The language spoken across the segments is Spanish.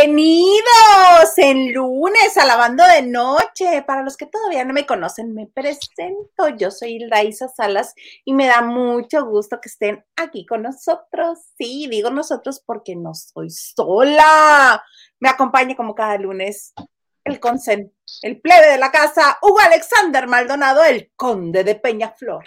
Bienvenidos en lunes a Lavando de Noche. Para los que todavía no me conocen, me presento. Yo soy Isa Salas y me da mucho gusto que estén aquí con nosotros. Sí, digo nosotros porque no soy sola. Me acompaña como cada lunes el consen, el plebe de la casa, Hugo Alexander Maldonado, el conde de Peñaflor.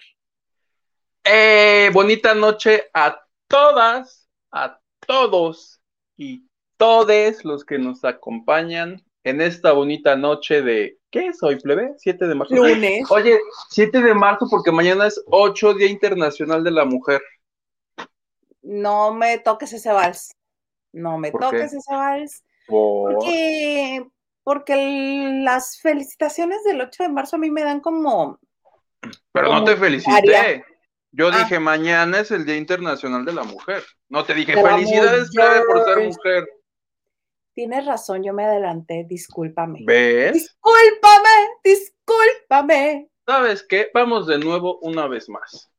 Eh, bonita noche a todas, a todos y todos los que nos acompañan en esta bonita noche de, ¿qué es hoy, plebe? 7 de marzo. Lunes. Oye, 7 de marzo porque mañana es 8 Día Internacional de la Mujer. No me toques ese vals. No me ¿Por toques qué? ese vals. Por- Porque, porque las felicitaciones del 8 de marzo a mí me dan como, Pero no te felicité. área. Yo Ah. dije, mañana es el Día Internacional de la Mujer. No te dije, felicidades, plebe, por ser mujer. Tienes razón, yo me adelanté, discúlpame. ¿Ves? Discúlpame, discúlpame. ¿Sabes qué? Vamos de nuevo una vez más.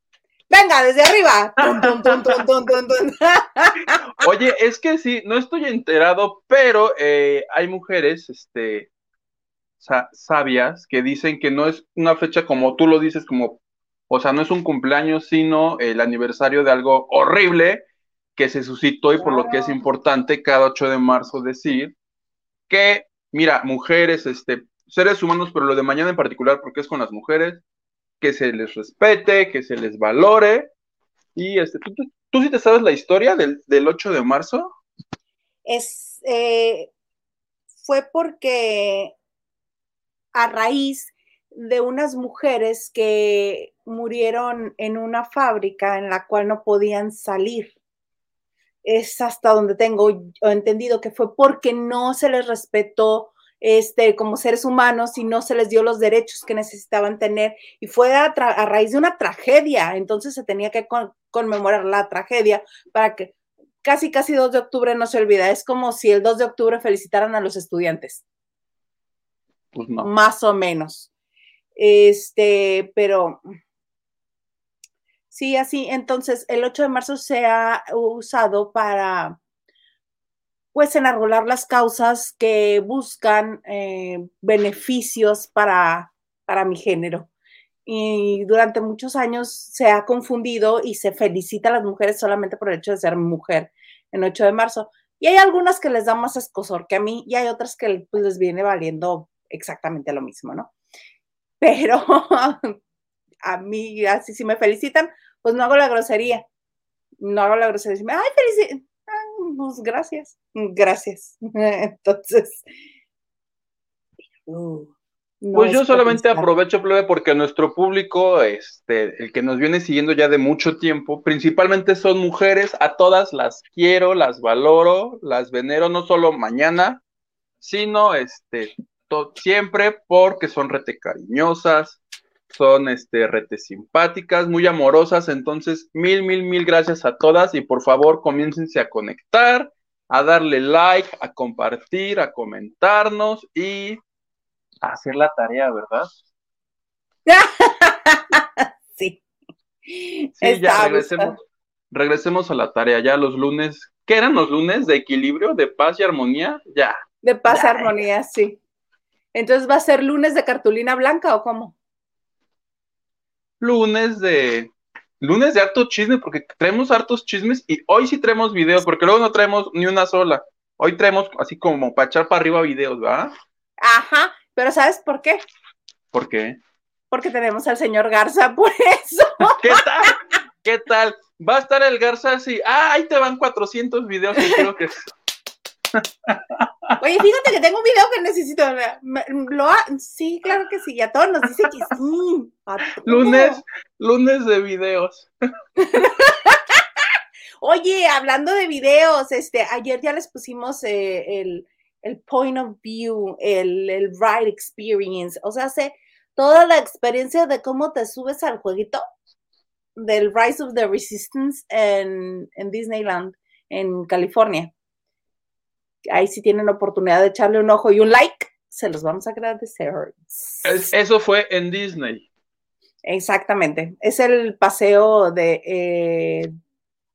Venga, desde arriba. Tun, tun, tun. Oye, es que sí, no estoy enterado, pero eh, hay mujeres, este, sa- sabias que dicen que no es una fecha como tú lo dices, como, o sea, no es un cumpleaños, sino el aniversario de algo horrible que se suscitó y por lo que es importante cada 8 de marzo decir que, mira, mujeres, este, seres humanos, pero lo de mañana en particular, porque es con las mujeres, que se les respete, que se les valore. Y este, ¿tú, tú, tú sí te sabes la historia del, del 8 de marzo? Es, eh, fue porque a raíz de unas mujeres que murieron en una fábrica en la cual no podían salir. Es hasta donde tengo entendido que fue porque no se les respetó este, como seres humanos y no se les dio los derechos que necesitaban tener. Y fue a, raíz de una tragedia. Entonces se tenía que con- conmemorar la tragedia para que casi, casi 2 de octubre no se olvida. Es como si el 2 de octubre felicitaran a los estudiantes Pues no. más o menos. Este, pero sí, así, entonces el 8 de marzo se ha usado para, pues, enarbolar las causas que buscan eh, beneficios para, para mi género. Y durante muchos años se ha confundido y se felicita a las mujeres solamente por el hecho de ser mujer en 8 de marzo. Y hay algunas que les da más escosor que a mí y hay otras que pues, les viene valiendo exactamente lo mismo, ¿no? Pero a mí, así si me felicitan, pues no hago la grosería. No hago la grosería. Decirme, Ay, felicidades. Pues gracias. Gracias. Entonces. uh, no Pues es yo solamente aprovecho, plebe, porque nuestro público, este, el que nos viene siguiendo ya de mucho tiempo, principalmente son mujeres, a todas las quiero, las valoro, las venero, no solo mañana, sino este, siempre porque son rete cariñosas, son este, rete simpáticas, muy amorosas, entonces mil, mil, mil gracias a todas y por favor comiéncense a conectar, a darle like, a compartir, a comentarnos y a hacer la tarea, ¿verdad? sí. Sí, Está ya regresemos, regresemos a la tarea, ya los lunes, ¿qué eran los lunes? ¿De equilibrio, de paz y armonía? Ya. De paz y armonía, sí. Entonces, ¿va a ser lunes de cartulina blanca o cómo? Lunes de... Lunes de harto chisme, porque traemos hartos chismes y hoy sí traemos videos, porque luego no traemos ni una sola. Hoy traemos así como para echar para arriba videos, ¿verdad? Ajá, pero ¿sabes por qué? ¿Por qué? Porque tenemos al señor Garza, por eso. ¿Qué tal? ¿Qué tal? Va a estar el Garza así, ah, ahí te van 400 videos que creo que... Oye, fíjate que tengo un video que necesito. me- Lo ha- sí, claro que sí. Y a todos nos dice que sí. Lunes, lunes de videos. Oye, hablando de videos, este, ayer ya les pusimos eh, el, el point of view, el, el ride experience. O sea, hace toda la experiencia de cómo te subes al jueguito del Rise of the Resistance en, en Disneyland, en California. Ahí si tienen oportunidad de echarle un ojo y un like, se los vamos a agradecer. Es- eso fue en Disney. Exactamente. Es el paseo de, eh,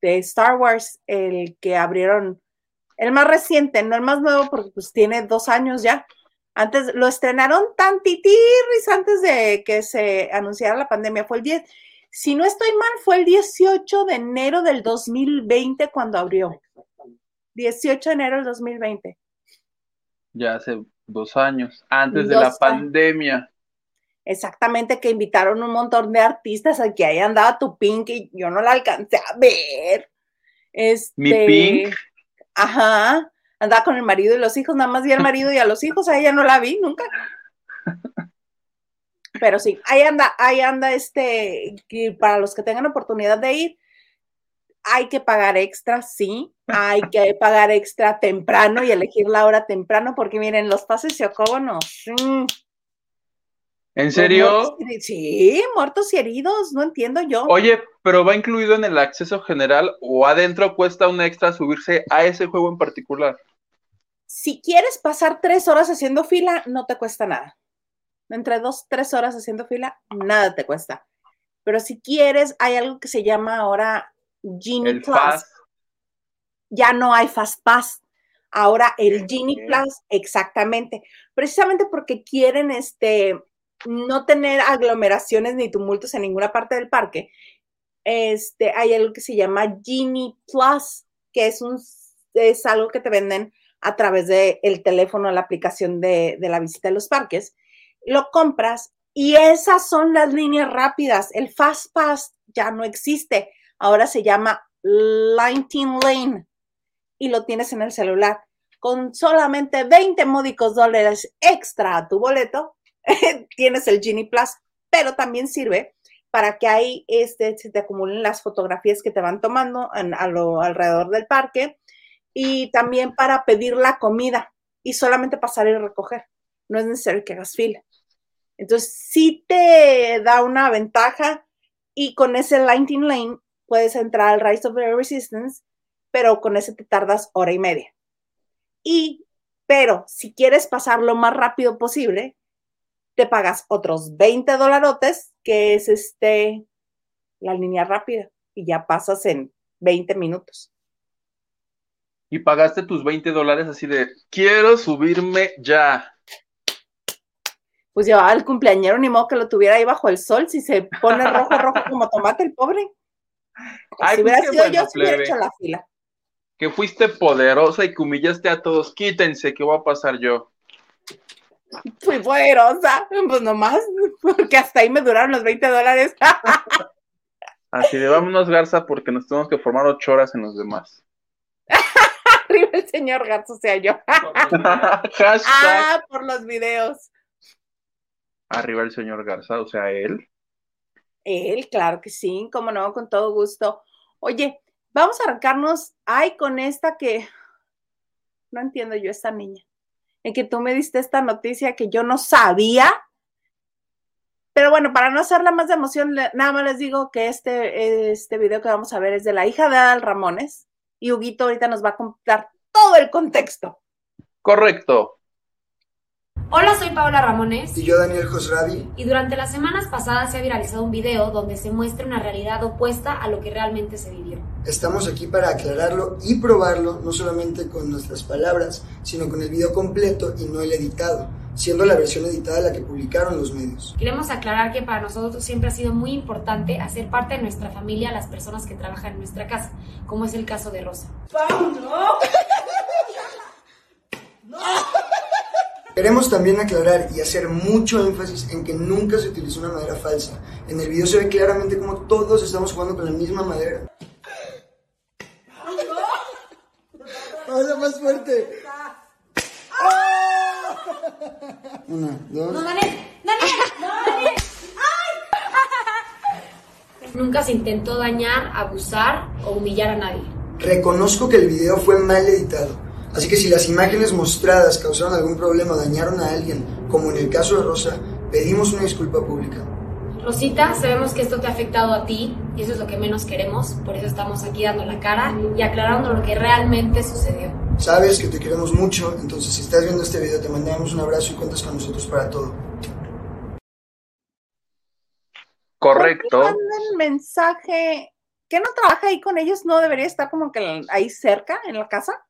de Star Wars, el que abrieron El más reciente, no el más nuevo, porque pues tiene dos años ya. Antes lo estrenaron tantitirris antes de que se anunciara la pandemia. Fue el 10, si no estoy mal, fue el 18 de enero del 2020 cuando abrió. 18 de enero del 2020. Ya hace dos años, antes de la pandemia. Exactamente, que invitaron un montón de artistas, aquí ahí andaba tu Pink y yo no la alcancé a ver. Este, Mi Pink. Ajá, andaba con el marido y los hijos, nada más vi al marido y a los hijos, a ella no la vi nunca. Pero sí, ahí anda, ahí anda este, para los que tengan oportunidad de ir, hay que pagar extra, sí, hay que pagar extra temprano y elegir la hora temprano, porque miren, los pases y ocógonos. ¿En serio? sí, muertos y heridos, no entiendo yo. Oye, pero va incluido en el acceso general o adentro cuesta un extra subirse a ese juego en particular. Si quieres pasar tres horas haciendo fila, no te cuesta nada entre dos, tres horas haciendo fila, nada te cuesta. Pero si quieres, hay algo que se llama ahora Genie Plus. Ya no hay Fast Pass. Ahora el Genie Plus, exactamente. Precisamente porque quieren este, no tener aglomeraciones ni tumultos en ninguna parte del parque. Este, hay algo que se llama Genie Plus, que es, un, es algo que te venden a través del el teléfono, la aplicación de, de la visita a los parques lo compras y esas son las líneas rápidas. El Fast Pass ya no existe. Ahora se llama Lightning Lane y lo tienes en el celular. Con solamente 20 módicos dólares extra a tu boleto, tienes el Genie Plus, pero también sirve para que ahí este, se te acumulen las fotografías que te van tomando a lo alrededor del parque y también para pedir la comida y solamente pasar y recoger. No es necesario que hagas fila. Entonces, sí te da una ventaja y con ese Lightning Lane puedes entrar al Rise of the Resistance, pero con ese te tardas hora y media. Y, pero si quieres pasar lo más rápido posible, te pagas otros 20 dolarotes, que es este, la línea rápida, y ya pasas en 20 minutos. Y pagaste tus 20 dólares así de, quiero subirme ya pues llevaba al cumpleañero, ni modo que lo tuviera ahí bajo el sol, si se pone rojo, rojo como tomate el pobre. Si hubiera pues sido yo, hubiera hecho la fila. Que fuiste poderosa y que humillaste a todos. Quítense, ¿qué voy a pasar yo? Fui poderosa, pues nomás, porque hasta ahí me duraron los 20 dólares. Así de vámonos, Garza, porque nos tenemos que formar ocho horas en los demás. Arriba el señor Garza, o sea yo. ah, por los videos arriba el señor Garza, o sea, él. Él, claro que sí, como no, con todo gusto. Oye, vamos a arrancarnos, ay, con esta que no entiendo yo, esta niña, en que tú me diste esta noticia que yo no sabía. Pero bueno, para no hacerla más de emoción, nada más les digo que este, este video que vamos a ver es de la hija de Adal Ramones y Huguito ahorita nos va a contar todo el contexto. Correcto. Hola, soy Paola Ramones. Y yo, Daniel Josravi. Y durante las semanas pasadas se ha viralizado un video donde se muestra una realidad opuesta a lo que realmente se vivió. Estamos aquí para aclararlo y probarlo, no solamente con nuestras palabras, sino con el video completo y no el editado, siendo la versión editada la que publicaron los medios. Queremos aclarar que para nosotros siempre ha sido muy importante hacer parte de nuestra familia las personas que trabajan en nuestra casa, como es el caso de Rosa. ¡No! ¡No! Queremos también aclarar y hacer mucho énfasis en que nunca se utilizó una madera falsa. En el video se ve claramente como todos estamos jugando con la misma madera. ¡Ahora más fuerte! Una, dos. No, Daniel, Daniel, Daniel. Nunca se intentó dañar, abusar o humillar a nadie. Reconozco que el video fue mal editado Así que si las imágenes mostradas causaron algún problema o dañaron a alguien, como en el caso de Rosa, pedimos una disculpa pública. Rosita, sabemos que esto te ha afectado a ti y eso es lo que menos queremos, por eso estamos aquí dando la cara y aclarando lo que realmente sucedió. Sabes que te queremos mucho, entonces si estás viendo este video te mandamos un abrazo y cuentas con nosotros para todo. Correcto. el mensaje que no trabaja ahí con ellos, no debería estar como que ahí cerca en la casa.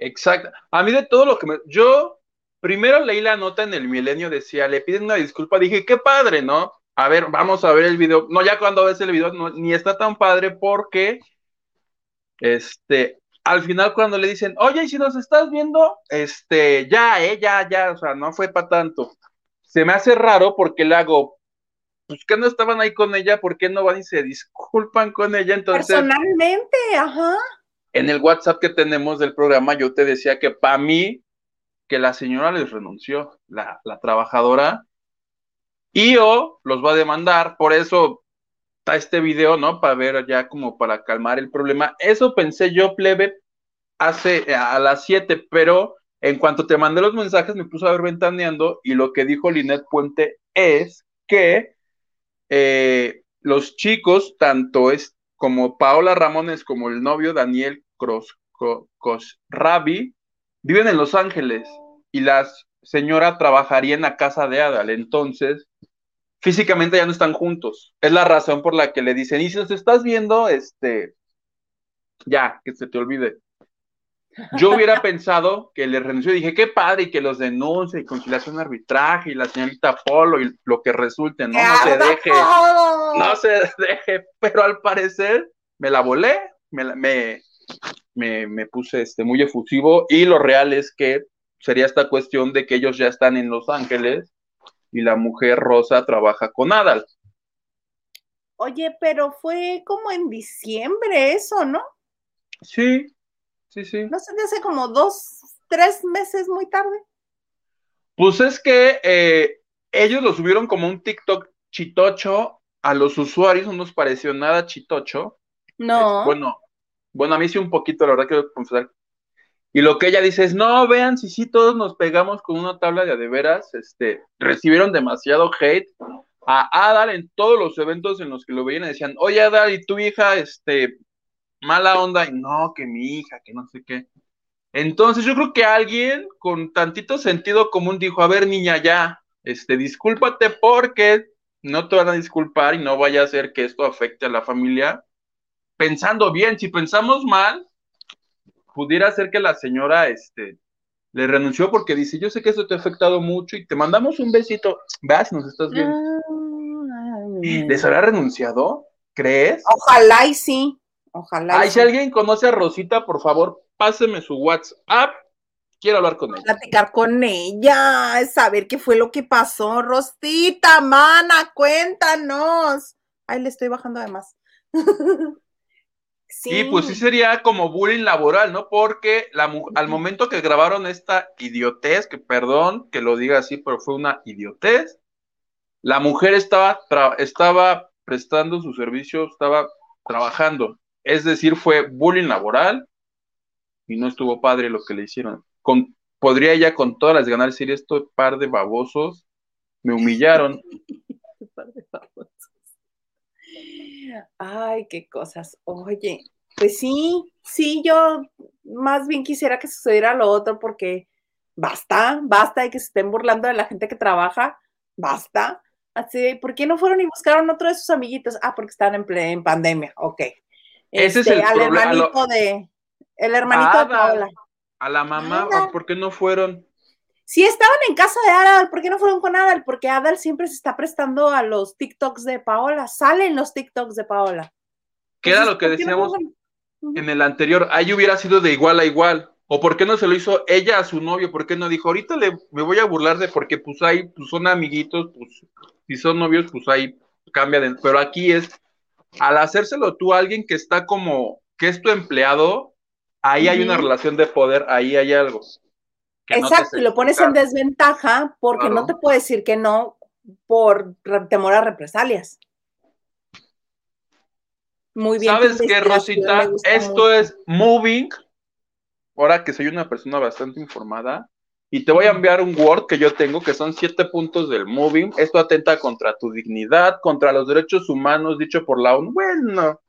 Exacto. A mí de todo lo que me... Yo primero leí la nota en el milenio, decía, le piden una disculpa, dije, qué padre, ¿no? A ver, vamos a ver el video. No, ya cuando ves el video, no, ni está tan padre porque, este, al final cuando le dicen, oye, si nos estás viendo, este, ya, eh, ya, ya, o sea, no fue para tanto. Se me hace raro porque le hago, pues que no estaban ahí con ella, ¿por qué no van y se disculpan con ella? Entonces, Personalmente, ajá. En el WhatsApp que tenemos del programa, yo te decía que para mí, que la señora les renunció, la, trabajadora, y o los va a demandar, por eso está este video, ¿no? Para ver ya como para calmar el problema. Eso pensé yo, plebe, hace a las 7, pero en cuanto te mandé los mensajes me puse a ver ventaneando y lo que dijo Linet Puente es que eh, los chicos, tanto es como Paola Ramones como el novio Daniel Rabi, viven en Los Ángeles y la señora trabajaría en la casa de Adal. Entonces, físicamente ya no están juntos. Es la razón por la que le dicen, y si nos estás viendo, este, ya, que se te olvide. Yo hubiera pensado que le renunció y dije, qué padre, y que los denuncie, y conciliación arbitraje, y la señorita Polo, y lo que resulte, no, no se deje, no se deje, pero al parecer me la volé, me, me, me, me, puse este, muy efusivo, y lo real es que sería esta cuestión de que ellos ya están en Los Ángeles, y la mujer rosa trabaja con Adal. Oye, pero fue como en diciembre eso, ¿no? Sí, sí, sí. ¿No te hace como dos, tres meses muy tarde? Pues es que eh, ellos lo subieron como un TikTok chitocho a los usuarios, no nos pareció nada chitocho. No. Es, bueno, bueno, a mí sí un poquito, la verdad quiero confesar. Y lo que ella dice es, no, vean, si sí todos nos pegamos con una tabla de adeveras, este, recibieron demasiado hate a Adal en todos los eventos en los que lo veían y decían, oye Adal, y tu hija, este, mala onda, y no, que mi hija, que no sé qué. Entonces yo creo que alguien con tantito sentido común dijo, a ver niña, ya, este, discúlpate porque no te van a disculpar y no vaya a hacer que esto afecte a la familia. Pensando bien, si pensamos mal, pudiera ser que la señora, este, le renunció porque dice, yo sé que eso te ha afectado mucho y te mandamos un besito, veas, nos estás viendo. ¿Les habrá renunciado? ¿Crees? Ojalá y sí. Ojalá. Ay, si alguien conoce a Rosita, por favor, páseme su WhatsApp. Quiero hablar con ella. Platicar con ella, saber qué fue lo que pasó. Rosita, mana, cuéntanos. Ay, le estoy bajando además. sí. Y pues sí sería como bullying laboral, ¿no? Porque la, al momento que grabaron esta idiotez, que perdón que lo diga así, pero fue una idiotez, la mujer estaba, estaba prestando su servicio, estaba trabajando. Es decir, fue bullying laboral y no estuvo padre lo que le hicieron. Con, podría ella con todas las ganas decir esto, par de babosos, me humillaron. babosos. Ay, qué cosas. Oye, pues sí, sí, yo más bien quisiera que sucediera lo otro porque basta, basta de que se estén burlando de la gente que trabaja, basta. Así, ¿por qué no fueron y buscaron otro de sus amiguitos? Ah, porque están en, en pandemia, ok. Ese es el Este, al problema. hermanito de, el hermanito de Paola. A la mamá, Nada. ¿por qué no fueron? Sí, estaban en casa de Adal, ¿por qué no fueron con Adal? Porque Adal siempre se está prestando a los TikToks de Paola, salen los TikToks de Paola. ¿Qué era Entonces, lo que ¿por qué no decíamos en el anterior? Ahí hubiera sido de igual a igual. ¿O por qué no se lo hizo ella a su novio? ¿Por qué no dijo, ahorita le, me voy a burlar de porque pues ahí pues son amiguitos, pues si son novios, pues ahí cambia de... Pero aquí es, al hacérselo tú a alguien que está como, que es tu empleado, ahí hay una relación de poder, ahí hay algo. no Exacto, y lo pones en desventaja porque Claro. no te puede decir que no por temor a represalias. Muy bien. ¿Sabes qué, Rosita? Esto mucho. es moving. Ahora que soy una persona bastante informada, y te voy a enviar un Word que yo tengo, que son siete puntos del moving. Esto atenta contra tu dignidad, contra los derechos humanos, dicho por la ONU. Bueno,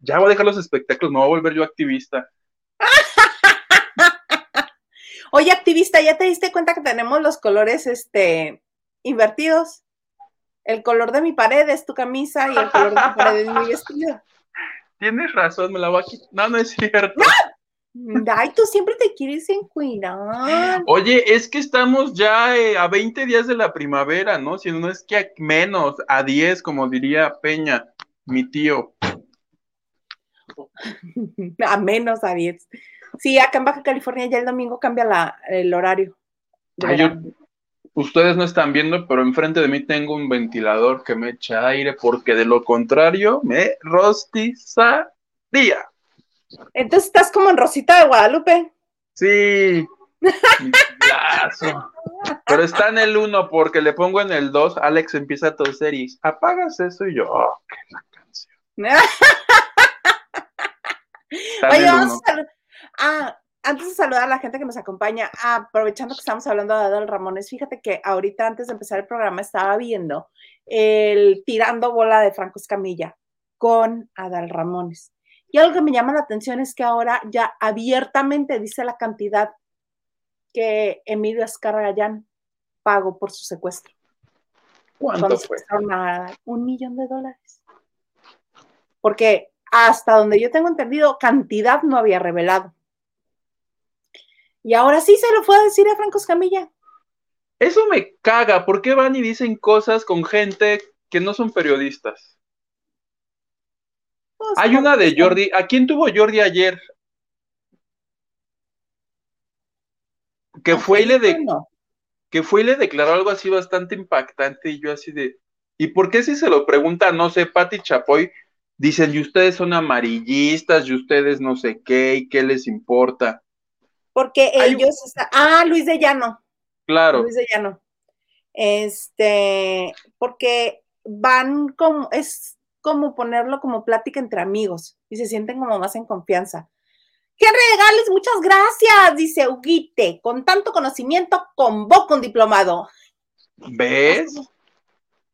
ya voy a dejar los espectáculos, me voy a volver yo activista. Oye, activista, ¿ya te diste cuenta que tenemos los colores este, invertidos? El color de mi pared es tu camisa y el color de mi pared es mi vestido. Tienes razón, me la voy a quitar. No, no es cierto. Ay, tú siempre te quieres encuinar. Oye, es que estamos ya eh, a 20 días de la primavera, ¿no? Si no es que a menos, a 10, como diría Peña, mi tío. A menos a 10. Sí, acá en Baja California ya el domingo cambia la, el horario. Yo, ustedes no están viendo, pero enfrente de mí tengo un ventilador que me echa aire, porque de lo contrario me rostizaría. Entonces estás como en Rosita de Guadalupe. Sí. Pero está en el 1 porque le pongo en el 2, Alex empieza a toser y apagas eso y yo, oh, qué la canción. Oye, vamos a Ah, antes de saludar a la gente que nos acompaña, aprovechando que estamos hablando de Adal Ramones, fíjate que ahorita antes de empezar el programa estaba viendo el tirando bola de Franco Escamilla con Adal Ramones. Y algo que me llama la atención es que ahora ya abiertamente dice la cantidad que Emilio Gallán pagó por su secuestro. ¿Cuánto fue? un millón de dólares. Porque hasta donde yo tengo entendido, cantidad no había revelado. Y ahora sí se lo fue a decir a Franco Escamilla. Eso me caga. ¿Por qué van y dicen cosas con gente que no son periodistas? Pues, Hay una de Jordi. ¿A quién tuvo Jordi ayer? Que fue y le de, que fue y le declaró algo así bastante impactante y yo así de ¿y por qué si se lo pregunta, no sé, Pati Chapoy, dicen, y ustedes son amarillistas, y ustedes no sé qué, y qué les importa? Porque ellos, ah, Luis de Llano. Claro. Luis de Llano. Este, porque van como, es como ponerlo como plática entre amigos y se sienten como más en confianza. ¡Qué regales! Muchas gracias, dice Huguite. Con tanto conocimiento, convoco un diplomado. ¿Ves?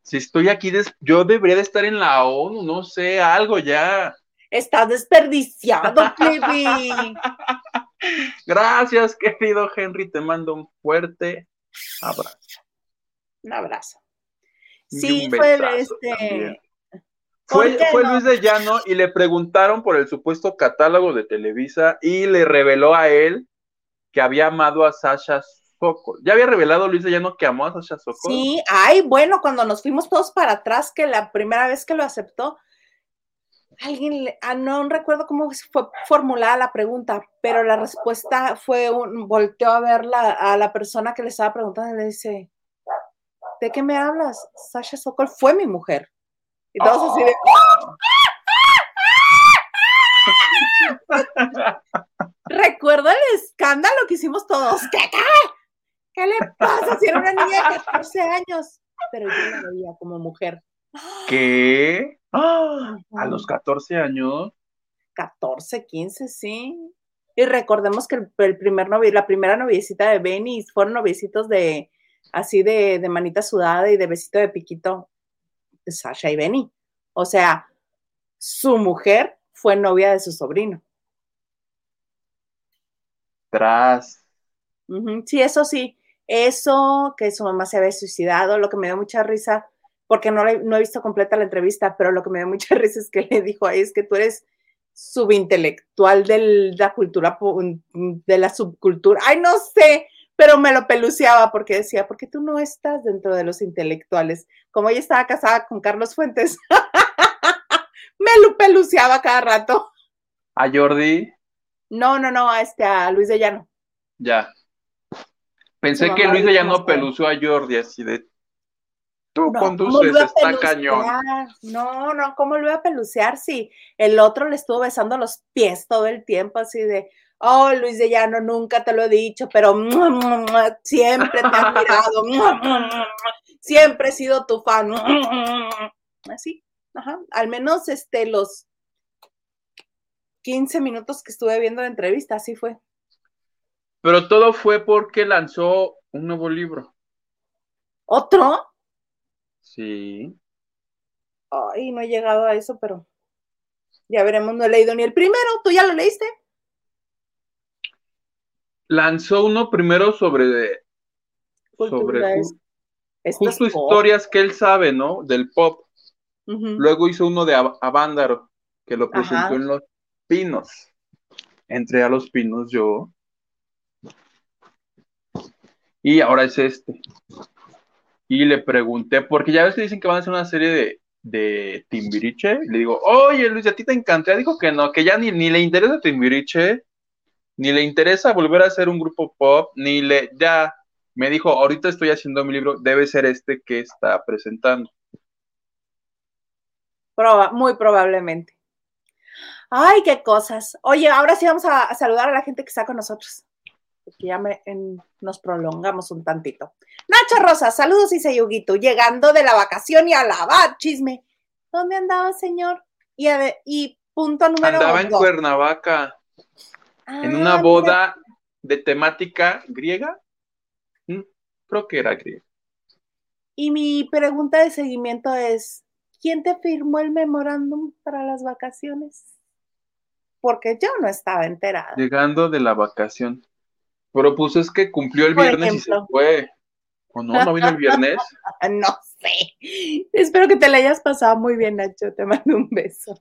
Si estoy aquí, yo debería de estar en la ONU, no sé, algo ya. Estás desperdiciado, baby. Gracias, querido Henry. Te mando un fuerte abrazo. Un abrazo. Sí, fue este. Fue, fue Luis de Llano y le preguntaron por el supuesto catálogo de Televisa y le reveló a él que había amado a Sasha Sokol. ¿Ya había revelado Luis de Llano que amó a Sasha Sokol? Sí, ay, bueno, cuando nos fuimos todos para atrás, que la primera vez que lo aceptó, alguien, ah, no recuerdo cómo fue formulada la pregunta, pero la respuesta fue un, volteó a ver a la persona que le estaba preguntando y le dice, ¿de qué me hablas? Sasha Sokol fue mi mujer. Y todos así de... Recuerdo el escándalo que hicimos todos. ¿Qué, qué? le pasa si era una niña de 14 años? Pero yo la veía como mujer. ¿Qué? ¡Ah! A los 14 años. 14, 15, sí. Y recordemos que el, primer novio, la primera noviecita de Benny fueron noviecitos de así de, de manita sudada y de besito de piquito Sasha y Benny. O sea, su mujer fue novia de su sobrino. Tras. Sí, eso sí. Eso, que su mamá se había suicidado, lo que me dio mucha risa, porque no, no he visto completa la entrevista, pero lo que me dio mucha risa es que le dijo ahí es que tú eres subintelectual de la cultura, de la subcultura. Ay, no sé, pero me lo peluceaba porque decía, ¿por qué tú no estás dentro de los intelectuales? Como ella estaba casada con Carlos Fuentes, me lo peluceaba cada rato. ¿A Jordi? No, no, no, a este, a Luis de Llano. Ya. Pensé que Luis de Llano peluceó a Jordi así de tú conduces, está cañón. No, no, ¿cómo lo iba a pelucear si el otro le estuvo besando los pies todo el tiempo así de, Oh, Luis de Llano, nunca te lo he dicho, pero siempre te he admirado, siempre he sido tu fan. Así, ajá. Al menos este, los 15 minutos que estuve viendo la entrevista, así fue. Pero todo fue porque lanzó un nuevo libro. ¿Otro? Sí. Ay, no he llegado a eso, pero ya veremos, no he leído ni el primero. ¿Tú ya lo leíste? Lanzó uno primero sobre, sobre justo historias que él sabe, ¿no? Del pop. Luego hizo uno de Avándaro, que lo presentó en Los Pinos. entré a los pinos yo. Y ahora es este. Y le pregunté, porque ya ves que dicen que van a hacer una serie de, de Timbiriche. Y le digo, oye Luis, ¿a ti te encanta? Dijo que no, que ya ni, ni le interesa Timbiriche, ni le interesa volver a hacer un grupo pop, ni le, ya, me dijo, ahorita estoy haciendo mi libro, debe ser este que está presentando. muy probablemente. Ay, qué cosas. Oye, ahora sí vamos a, saludar a la gente que está con nosotros. Porque ya nos prolongamos un tantito. Nacho Rosa, saludos y Sayuguito, llegando de la vacación y a lavar, chisme. ¿Dónde andaba, señor? Y, y punto número Andaba en Cuernavaca, en una ah, boda de temática griega. Mm, creo que era griega. Y mi pregunta de seguimiento es, ¿quién te firmó el memorándum para las vacaciones? Porque yo no estaba enterada. Llegando de la vacación. Pero pues es que cumplió el viernes y se fue. ¿O no? ¿No vino el viernes? no sé. Espero que te la hayas pasado muy bien, Nacho. Te mando un beso.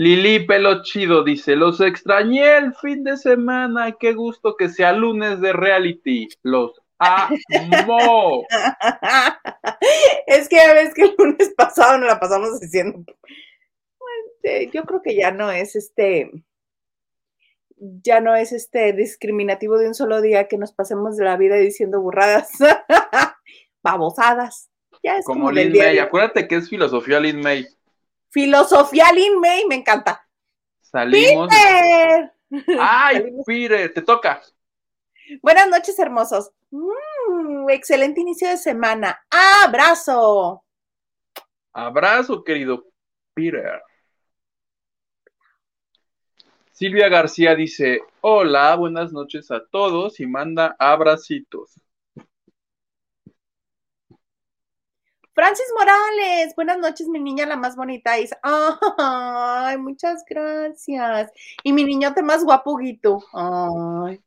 Lili Pelo Chido dice, los extrañé el fin de semana, qué gusto que sea lunes de reality, los amo. es que a veces que el lunes pasado nos la pasamos diciendo, pues, yo creo que ya no es este, ya no es este discriminativo de un solo día que nos pasemos de la vida diciendo burradas, babosadas. Ya es como, como Lin May, acuérdate que es filosofía Lin May. Filosofía Lin May, me encanta. Salimos. ¡Ay, Peter! Te toca. Buenas noches, hermosos. Mm, excelente inicio de semana. ¡Abrazo! Abrazo, querido Peter. Silvia García dice, hola, buenas noches a todos y manda abracitos. Francis Morales, buenas noches, mi niña la más bonita. ay, muchas gracias. Y mi niñote más guapo, Guito. Ay.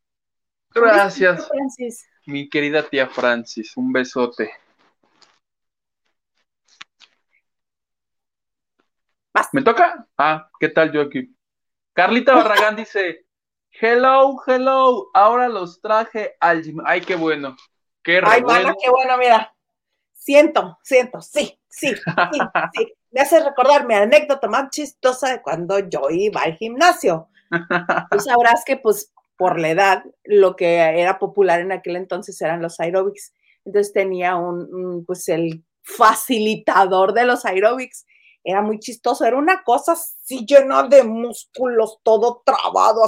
Gracias, Francis. mi querida tía Francis. Un besote. ¿Me toca? Ah, ¿qué tal yo aquí? Carlita Barragán dice, hello, hello, ahora los traje al gym. Ay, qué bueno. Qué Ay, bueno. qué bueno, mira. Siento, siento, sí, sí, sí, sí. Me hace recordar mi anécdota más chistosa de cuando yo iba al gimnasio. Tú sabrás que, pues, por la edad, lo que era popular en aquel entonces eran los aerobics. Entonces tenía un, pues, el facilitador de los aerobics. Era muy chistoso, era una cosa así llena de músculos, todo trabado.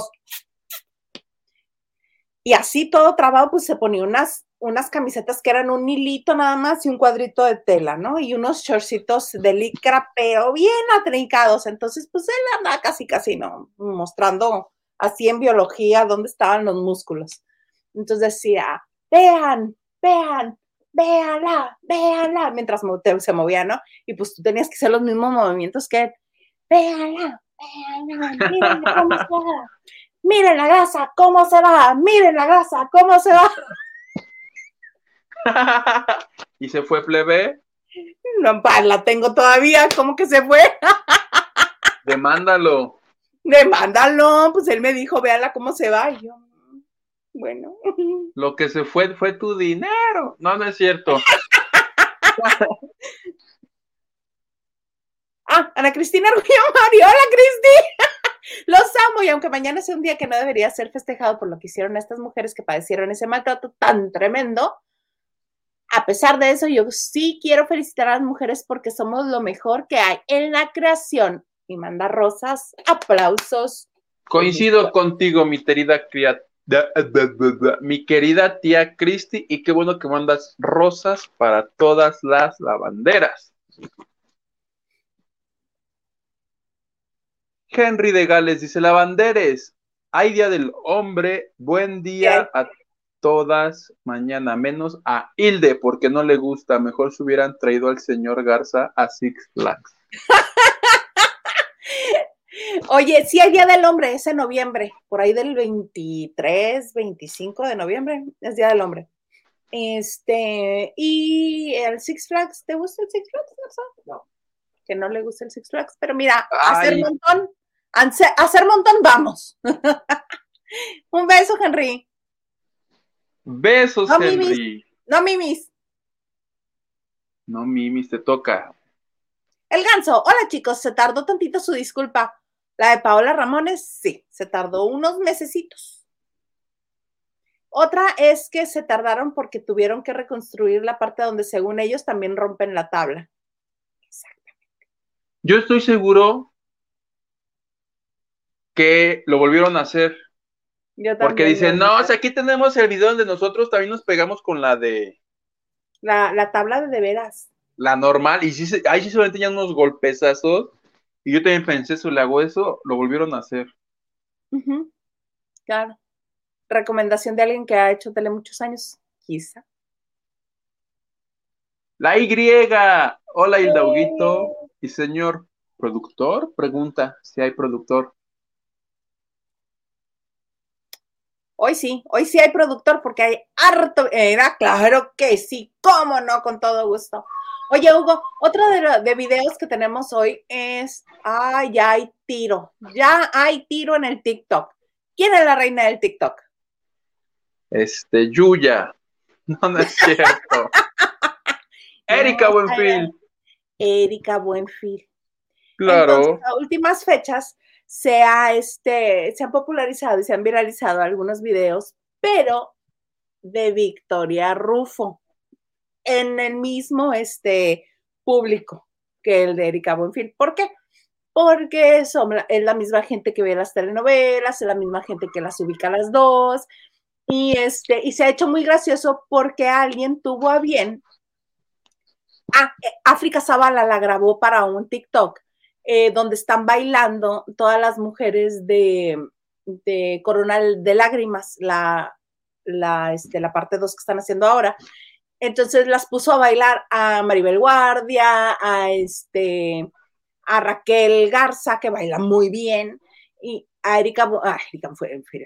Y así todo trabado, pues se ponía unas unas camisetas que eran un hilito nada más y un cuadrito de tela, ¿no? Y unos shortcitos de licra, pero bien atrincados. Entonces, pues él andaba casi, casi, ¿no? Mostrando así en biología dónde estaban los músculos. Entonces decía, vean, vean, véala, véala, mientras se movía, ¿no? Y pues tú tenías que hacer los mismos movimientos que él. Véala, véala, miren cómo se va. Miren la grasa, cómo se va, miren la grasa, cómo se va. ¿Y se fue plebe? No, la tengo todavía, ¿cómo que se fue? Demándalo. Demándalo, pues él me dijo, véala cómo se va. Y yo, bueno. Lo que se fue fue tu dinero. No, no es cierto. ah, Ana Cristina Rubio Mario, hola Cristi. Los amo y aunque mañana sea un día que no debería ser festejado por lo que hicieron estas mujeres que padecieron ese maltrato tan tremendo, a pesar de eso, yo sí quiero felicitar a las mujeres porque somos lo mejor que hay en la creación. Y manda rosas, aplausos. Coincido contigo, mi querida mi querida tía Cristi, y qué bueno que mandas rosas para todas las lavanderas. Henry de Gales dice, lavanderes, hay día del hombre, buen día a todas mañana, menos a Hilde, porque no le gusta. Mejor se hubieran traído al señor Garza a Six Flags. Oye, sí hay Día del Hombre, es en noviembre, por ahí del 23, 25 de noviembre, es Día del Hombre. Este, y el Six Flags, ¿te gusta el Six Flags? No, que no le gusta el Six Flags, pero mira, hacer montón, hacer montón, vamos. Un beso, Henry. Besos, Henry. No mimis. No mimis, te toca. El ganso. Hola, chicos. Se tardó tantito su disculpa. La de Paola Ramones, sí, se tardó unos mesecitos. Otra es que se tardaron porque tuvieron que reconstruir la parte donde según ellos también rompen la tabla. Exactamente. Yo estoy seguro que lo volvieron a hacer. Porque dicen, no, o sea, aquí tenemos el video donde nosotros también nos pegamos con la de... La, tabla de de veras. La normal, y sí, ahí sí solamente ya unos golpezazos. Y yo también pensé, si le hago eso, lo volvieron a hacer. Claro. Recomendación de alguien que ha hecho tele muchos años, quizá. La Y. Hola, Hilda Y señor productor, pregunta si hay productor. Hoy sí, hoy sí hay productor porque hay harto. Era claro que sí, cómo no, con todo gusto. Oye, Hugo, otro de, de videos que tenemos hoy es, ay, ya hay tiro, ya hay tiro en el TikTok. ¿Quién es la reina del TikTok? Este, Yuya. No, no es cierto. Erika Buenfil. Erika Buenfil. Claro. En las últimas fechas se, ha, este, se han popularizado y se han viralizado algunos videos, pero de Victoria Rufo en el mismo este, público que el de Erika Buenfil. ¿Por qué? Porque es la misma gente que ve las telenovelas, es la misma gente que las ubica las dos, y, este, y se ha hecho muy gracioso porque alguien tuvo a bien. Ah, África Zavala la grabó para un TikTok eh, donde están bailando todas las mujeres de, de de Lágrimas, la, la, este, la parte 2 que están haciendo ahora. Entonces las puso a bailar a Maribel Guardia, a, este, a Raquel Garza, que baila muy bien, y a Erika, a, Erika,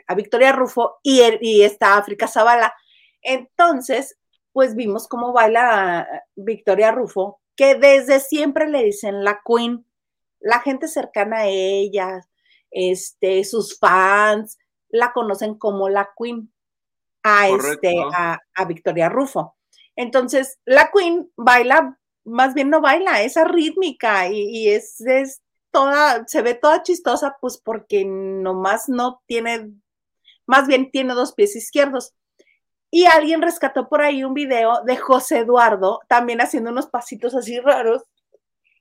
a Victoria Rufo y, y esta África Zavala. Entonces, pues vimos cómo baila Victoria Rufo, que desde siempre le dicen la Queen, la gente cercana a ella, este, sus fans, la conocen como la Queen, a, este, a, Victoria Rufo. Entonces, la Queen baila, más bien no baila, esa rítmica y, es, es, toda, se ve toda chistosa, pues porque nomás no tiene, más bien tiene dos pies izquierdos. Y alguien rescató por ahí un video de José Eduardo también haciendo unos pasitos así raros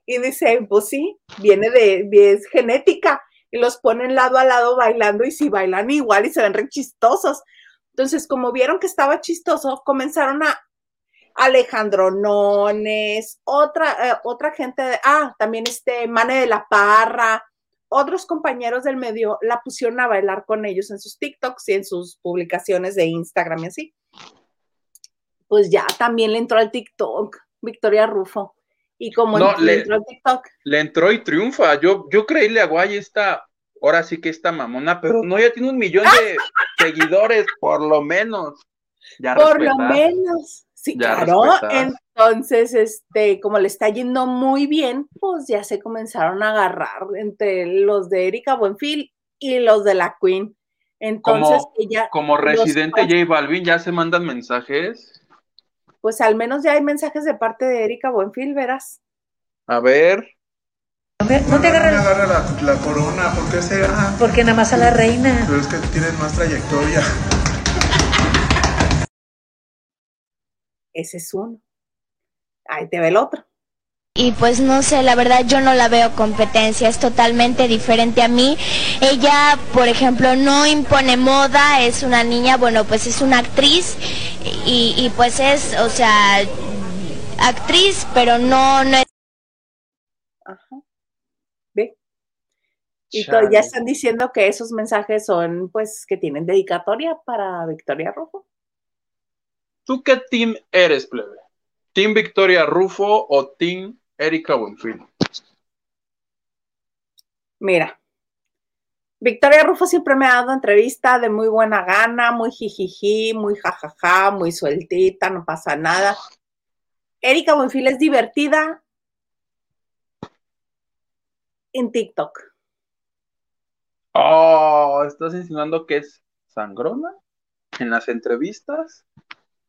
y dice, pues sí, viene de, es genética. Y los ponen lado a lado bailando y si bailan igual y se ven re chistosos. Entonces, como vieron que estaba chistoso, comenzaron a Alejandro Nones, otra, eh, otra gente, de, ah, también este Mane de la Parra, otros compañeros del medio la pusieron a bailar con ellos en sus TikToks y en sus publicaciones de Instagram y así. Pues ya también le entró al TikTok Victoria Rufo. Y como le, entró TikTok. Le entró y triunfa. Yo, yo creíle a Guay esta, ahora sí que esta mamona, pero no, ya tiene un millón de seguidores, por lo menos. por lo menos. Sí, claro. Entonces, este, como le está yendo muy bien, pues ya se comenzaron a agarrar entre los de Erika Buenfil y los de la Queen. Entonces, como, ella. Como residente J Balvin, ya se mandan mensajes pues al menos ya hay mensajes de parte de Erika Buenfil, verás. A ver. A ver, no te agarres. la, corona, ¿por qué será? Porque nada más a la reina. Pero es que tienes más trayectoria. Ese es uno. Ahí te ve el otro. Y pues no sé, la verdad yo no la veo competencia, es totalmente diferente a mí. Ella, por ejemplo, no impone moda, es una niña, bueno, pues es una actriz y, pues es, o sea, actriz, pero no, no es... Ajá. ¿Ve? Y ya están diciendo que esos mensajes son, pues, que tienen dedicatoria para Victoria Rufo. ¿Tú qué team eres, plebe? ¿Team Victoria Rufo o Team Erika Buenfil? Mira, Victoria Rufo siempre me ha dado entrevista de muy buena gana, muy jijiji, muy jajaja, muy sueltita, no pasa nada. Erika Buenfil es divertida en TikTok. Oh, ¿estás insinuando que es sangrona? ¿En las entrevistas?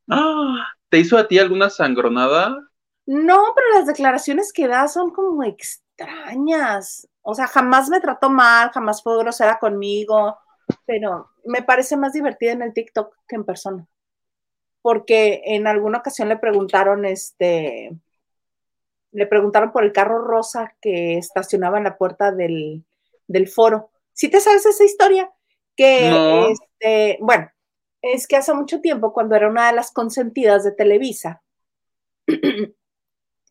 Ah, ¿Te hizo a ti alguna sangronada? No, pero las declaraciones que da son como extrañas. O sea, jamás me trató mal, jamás fue grosera conmigo, pero me parece más divertida en el TikTok que en persona. Porque en alguna ocasión le preguntaron, este, le preguntaron por el carro rosa que estacionaba en la puerta del, del foro. ¿Sí te sabes esa historia? Que, No. este, bueno, es que hace mucho tiempo, cuando era una de las consentidas de Televisa,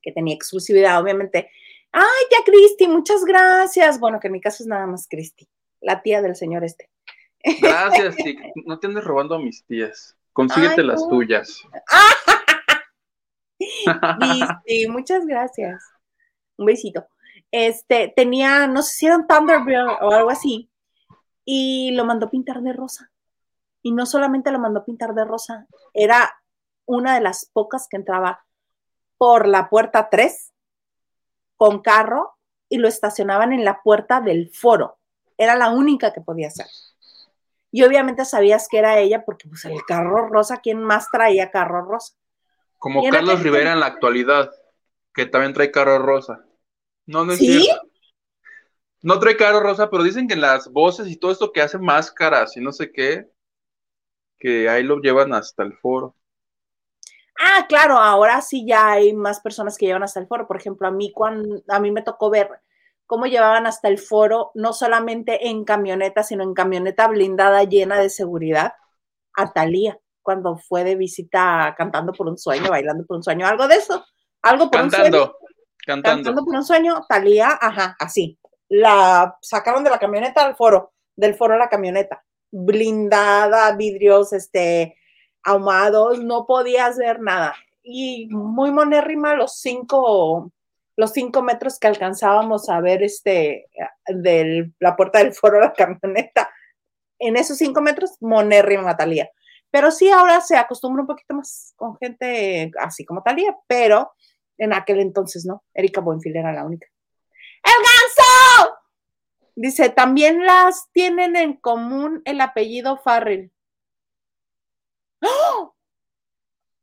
que tenía exclusividad, obviamente. Ay, tía Cristi, muchas gracias. Bueno, que en mi caso es nada más Cristi, la tía del señor este. Gracias, Tic. No te andes robando a mis tías. Consíguete Ay, las no. tuyas. Cristi, muchas gracias. Un besito. Este, tenía, no sé si era un Thunderbird o algo así, y lo mandó pintar de rosa. Y no solamente lo mandó pintar de rosa, era una de las pocas que entraba por la puerta 3 con carro y lo estacionaban en la puerta del foro. Era la única que podía hacer. Y obviamente sabías que era ella porque pues el carro rosa, ¿quién más traía carro rosa? Como en Carlos aquel Rivera en la actualidad, que también trae carro rosa. No, no es ¿Sí? cierto. No trae carro rosa, pero dicen que las voces y todo esto que hace máscaras y no sé qué, que ahí lo llevan hasta el foro. Ah, claro, ahora sí ya hay más personas que llevan hasta el foro. Por ejemplo, a mí, cuando, a mí me tocó ver cómo llevaban hasta el foro, no solamente en camioneta, sino en camioneta blindada llena de seguridad, a Talía, cuando fue de visita cantando por un sueño, bailando por un sueño, algo de eso, algo por un sueño. Cantando, cantando. Cantando por un sueño, Talía, ajá, así. La sacaron de la camioneta al foro, del foro a la camioneta, blindada, vidrios, este, ahumados, no podías ver nada. Y muy monérrima los cinco, los cinco metros que alcanzábamos a ver este, de la puerta del foro a la camioneta. En esos cinco metros, monérrima Talía. Pero sí, ahora se acostumbra un poquito más con gente así como Talía, pero en aquel entonces no. Erika Buenfil era la única. ¡El ganso! Dice, también las tienen en común el apellido Farrell. ¡Oh!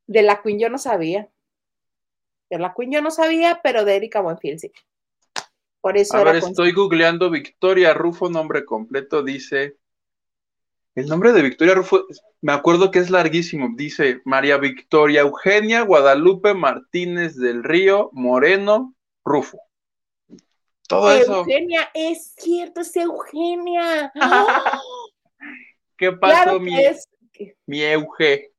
De la Queen yo no sabía. De la Queen yo no sabía, pero de Erika Buenfil sí. Por eso A era ver, con- estoy googleando Victoria Rufo, nombre completo, dice. El nombre de Victoria Rufo, me acuerdo que es larguísimo. Dice María Victoria Eugenia Guadalupe Martínez del Río Moreno Rufo. Todo eso. Eugenia, es cierto, es Eugenia. ¡Oh! ¿Qué pasó, Claro mi, es mi Euge?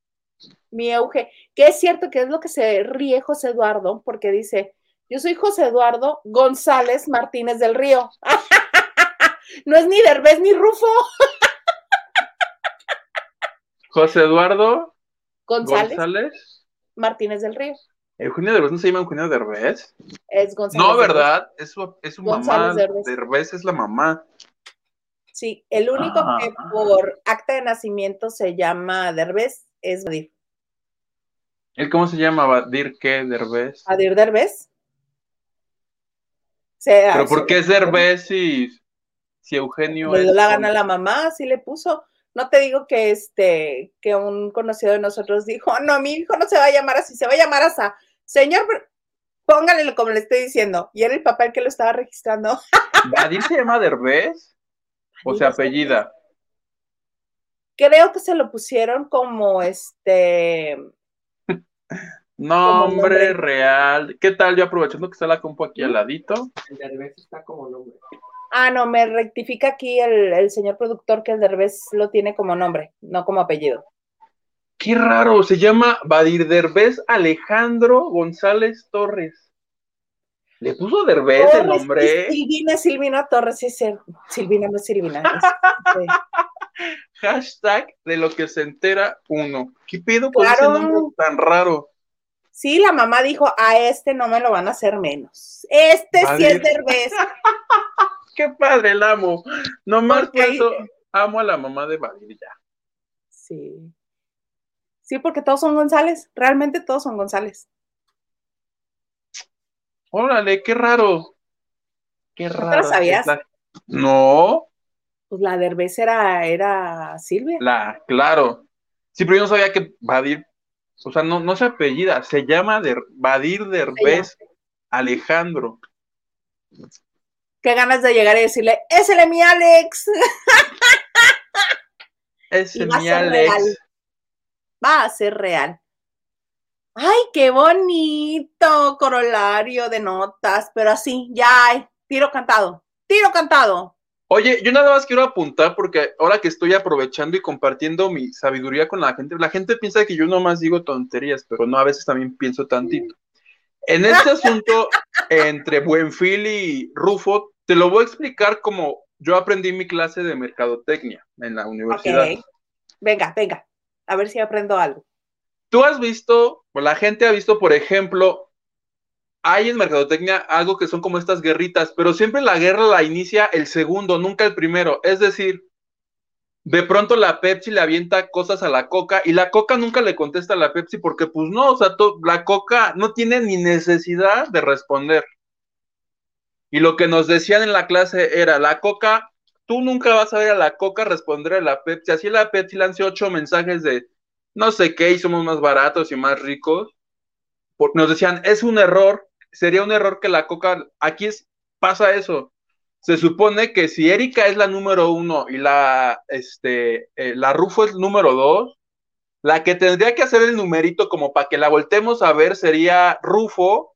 Mi Euge, que es cierto que es lo que se ríe José Eduardo, porque dice, yo soy José Eduardo González Martínez del Río. no es ni Derbez ni Rufo. José Eduardo González, González. Martínez del Río. Eugenio Derbez no se llama Eugenio Derbez. Es González. No, Derbez. ¿verdad? Es su, es su González mamá. Derbez. Derbez es la mamá. Sí, el único Ah. que por acta de nacimiento se llama Derbez es Badir. ¿Él cómo se llama? ¿Badir qué? Derbez. Badir Derbez. Se- ¿Pero por qué es Derbez si, si Eugenio Le es... dio la gana a la mamá, así le puso. No te digo que este, que un conocido de nosotros dijo, "Oh, no, mi hijo no se va a llamar así, se va a llamar así. Señor, póngale como le estoy diciendo. Y era el papá el que lo estaba registrando. ¿Badir se llama Derbez? ¿O se apellida? Creo que se lo pusieron como este, Nombre real. ¿Qué tal? Yo aprovechando que está la compu aquí al ladito. El Derbez está como nombre. ah, no, me rectifica aquí el, el señor productor que el Derbez lo tiene como nombre, no como apellido. Qué raro, se llama Badir Derbez Alejandro González Torres. ¿Le puso Derbez el nombre? Silvina, Silvina Torres, sí, sí, Silvina, no es Silvina. es- sí. Hashtag de lo que se entera uno. ¿Qué pedo con Claro. ese nombre tan raro? Sí, la mamá dijo, a este no me lo van a hacer menos. Este sí es Derbez. Qué padre, el amo. Nomás Porque por ahí- eso amo a la mamá de ya. Sí. Sí, porque todos son González. Realmente todos son González. Órale, qué raro. Qué te lo raro. sabías? La- No. Pues la Derbez era, era Silvia. La, claro. Sí, pero yo no sabía que Badir, o sea, no, no se apellida, se llama Der, Badir Derbez Alejandro. Qué ganas de llegar y decirle, ¡es el mi Alex! Ese a mi Alex. real. Va a ser real. ¡Ay, qué bonito! Corolario de notas, pero así, ya hay. Tiro cantado. Tiro cantado. Oye, yo nada más quiero apuntar porque ahora que estoy aprovechando y compartiendo mi sabiduría con la gente, la gente piensa que yo nomás digo tonterías, pero no, a veces también pienso tantito. En este asunto entre Buenfil y Rufo, te lo voy a explicar como yo aprendí mi clase de mercadotecnia en la universidad. Ok. Venga, venga. A ver si aprendo algo. Tú has visto, o la gente ha visto, por ejemplo, hay en mercadotecnia algo que son como estas guerritas, pero siempre la guerra la inicia el segundo, nunca el primero. Es decir, de pronto la Pepsi le avienta cosas a la Coca y la Coca nunca le contesta a la Pepsi porque pues no, o sea, la Coca no tiene ni necesidad de responder. Y lo que nos decían en la clase era, la Coca, tú nunca vas a ver a la Coca responder a la Pepsi. Así la Pepsi lance ocho mensajes de no sé qué y somos más baratos y más ricos. Porque nos decían, es un error, sería un error que la Coca, aquí es, pasa eso. Se supone que si Erika es la número uno y la, este, eh, la Rufo es número dos, la que tendría que hacer el numerito como para que la voltemos a ver sería Rufo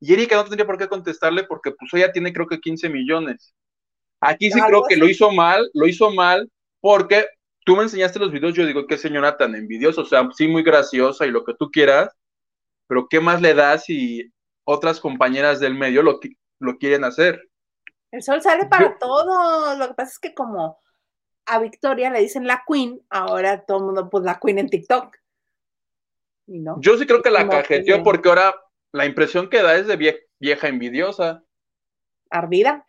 y Erika no tendría por qué contestarle porque pues ella tiene creo que 15 millones. Aquí sí creo que lo hizo mal, lo hizo mal porque tú me enseñaste los videos, yo digo, qué señora tan envidiosa, o sea, sí muy graciosa y lo que tú quieras, pero ¿qué más le das si otras compañeras del medio lo, lo quieren hacer? El sol sale para Yo- todos. Lo que pasa es que como a Victoria le dicen la Queen, ahora todo el mundo, pues la Queen en TikTok. ¿Y no? Yo sí creo que la cajeteó porque ahora la impresión que da es de vie- vieja envidiosa, Ardida.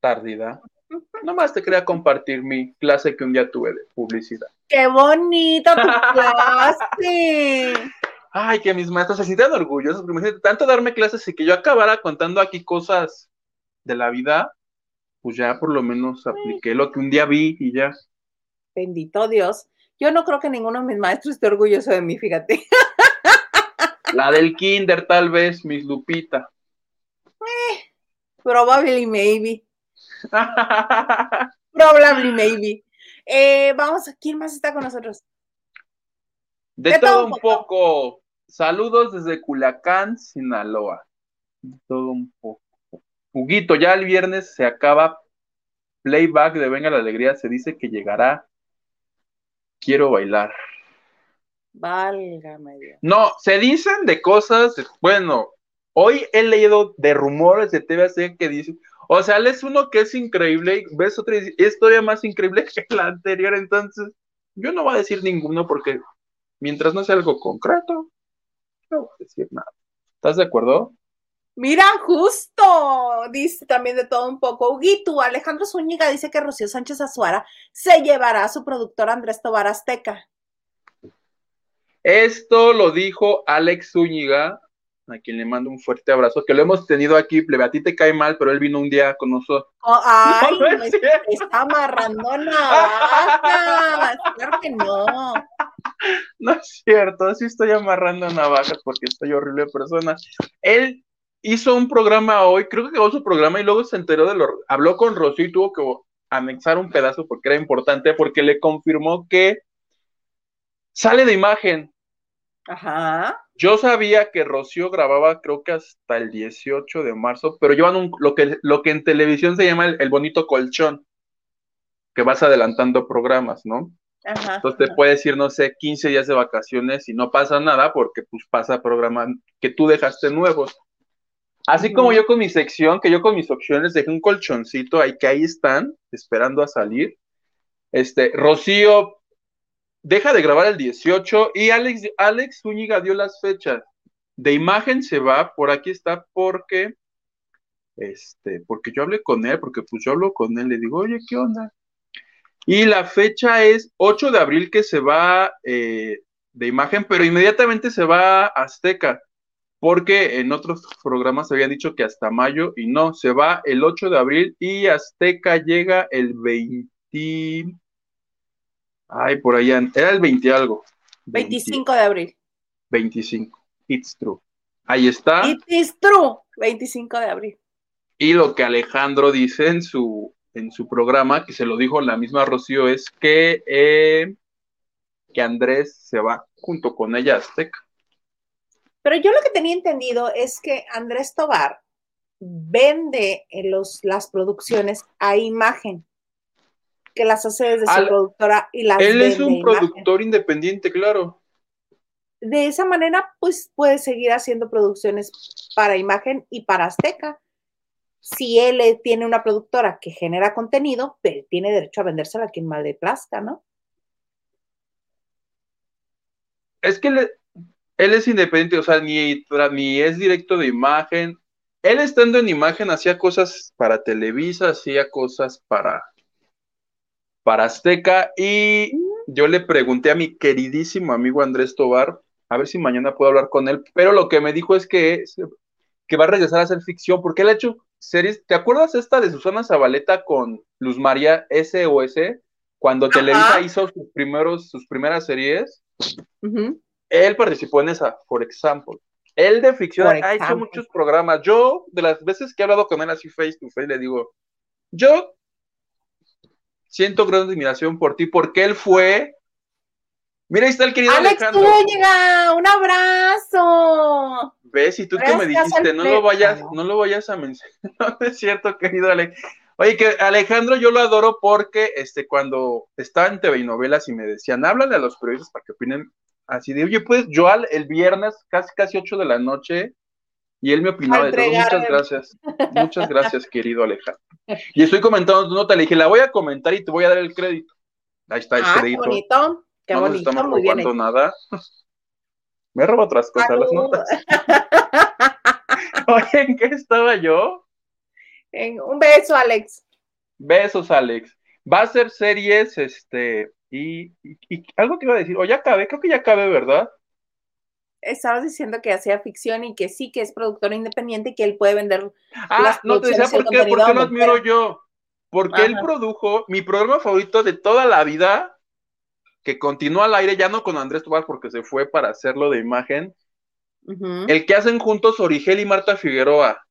Tardida. Nomás te quería compartir mi clase que un día tuve de publicidad. ¡Qué bonita tu clase! Ay, que mis maestros se sientan orgullosos, porque imagínate, tanto darme clases y que yo acabara contando aquí cosas de la vida, pues ya por lo menos apliqué lo que un día vi y ya. Bendito Dios. Yo no creo que ninguno de mis maestros esté orgulloso de mí, fíjate. La del kinder, tal vez, Miss Lupita. Probably maybe. Probably maybe. Eh, vamos, ¿quién más está con nosotros? De, De todo, todo un un poco. Saludos desde Culiacán, Sinaloa. Todo un poco. Huguito, ya el viernes se acaba playback de Venga la Alegría. Se dice que llegará. Quiero bailar. Válgame Dios. No, se dicen de cosas. Bueno, hoy he leído de rumores de TV Azteca que dicen. O sea, lees uno que es increíble y ves otra todavía más increíble que la anterior. Entonces, yo no voy a decir ninguno porque mientras no sea algo concreto, no voy a decir nada. ¿Estás de acuerdo? Mira, justo, dice también de todo un poco. Huguito, Alejandro Zúñiga dice que Rocío Sánchez Azuara se llevará a su productor Andrés Tobar Azteca. Esto lo dijo Alex Zúñiga, a quien le mando un fuerte abrazo, que lo hemos tenido aquí, plebe, a ti te cae mal, pero él vino un día con nosotros. Oh, ay, No, no es está amarrando navajas. Claro que no. No es cierto, sí estoy amarrando navajas porque estoy horrible persona. Él hizo un programa hoy, creo que acabó su programa y luego se enteró de lo, habló con Rocío y tuvo que anexar un pedazo porque era importante, porque le confirmó que sale de imagen. Ajá. Yo sabía que Rocío grababa creo que hasta el 18 de marzo, pero llevan un, lo, que, lo que en televisión se llama el, el bonito colchón, que vas adelantando programas, ¿no? Ajá. Entonces te puedes ir, no sé, 15 días de vacaciones y no pasa nada porque pues pasa programa que tú dejaste nuevos. Así como yo con mi sección, que yo con mis opciones dejé un colchoncito ahí que ahí están, esperando a salir. Este, Rocío deja de grabar el 18 y Alex, Alex Zúñiga dio las fechas. De imagen se va, por aquí está, porque, este, porque yo hablé con él, porque pues yo hablo con él, le digo, oye, ¿qué onda? Y la fecha es 8 de abril que se va eh, de imagen, pero inmediatamente se va a Azteca. porque en otros programas se habían dicho que hasta mayo y no, se va el 8 de abril y Azteca llega el 20. Ay, por allá, era el 20 algo. 25 de abril. 25. It's true. Ahí está. It is true. 25 de abril. Y lo que Alejandro dice en su, en su programa, que se lo dijo la misma Rocío, es que, eh, que Andrés se va junto con ella a Azteca. Pero yo lo que tenía entendido es que Andrés Tobar vende los, las producciones a imagen, que las hace desde su productora y las Él es un imagen. productor independiente, claro. De esa manera, pues puede seguir haciendo producciones para imagen y para Azteca. Si él eh, tiene una productora que genera contenido, él tiene derecho a vendérsela a quien mal le plazca, ¿no? Es que él, él es independiente, o sea, ni, es directo de imagen. Él estando en imagen hacía cosas para Televisa, hacía cosas para, para Azteca y yo le pregunté a mi queridísimo amigo Andrés Tobar, a ver si mañana puedo hablar con él, pero lo que me dijo es que, que va a regresar a hacer ficción, porque él ha hecho series, ¿te acuerdas esta de Susana Zabaleta con Luz María SOS? Cuando Televisa hizo sus, primeros, sus primeras series, él participó en esa, por ejemplo. Él de ficción Por ha hecho muchos programas. Yo, de las veces que he hablado con él así face to face, le digo, yo siento gran admiración por ti, porque él fue. Mira, ahí está el querido Alex Alejandro. Zúñiga, un abrazo. ¿Ves? Y tú que me dijiste, no lo vayas, no lo vayas a mencionar. No es cierto, querido Alex. Oye, que Alejandro yo lo adoro porque este, cuando estaba en TV y novelas y me decían, háblale a los periodistas para que opinen así de, oye, pues yo al- el viernes, casi casi 8 de la noche, y él me opinaba de todo. Muchas gracias. Muchas gracias, querido Alejandro. Y estoy comentando tu nota, le dije, la voy a comentar y te voy a dar el crédito. Ahí está el Ah, qué crédito. bonito, qué no nos estamos muy bien. nada. Me robo otras cosas, las notas. Oye, ¿en qué estaba yo? En- Un beso, Alex. Besos, Alex. Va a ser series, este, y, y- y algo que iba a decir, o ya acabé, creo que ya acabé, ¿verdad? Estabas diciendo que hacía ficción y que sí, que es productor independiente y que él puede vender. Ah, Las no te decía por qué, por qué lo admiro yo. Porque él produjo mi programa favorito de toda la vida, que continúa al aire, ya no con Andrés Tobar porque se fue para hacerlo de imagen, El que hacen juntos Origel y Marta Figueroa,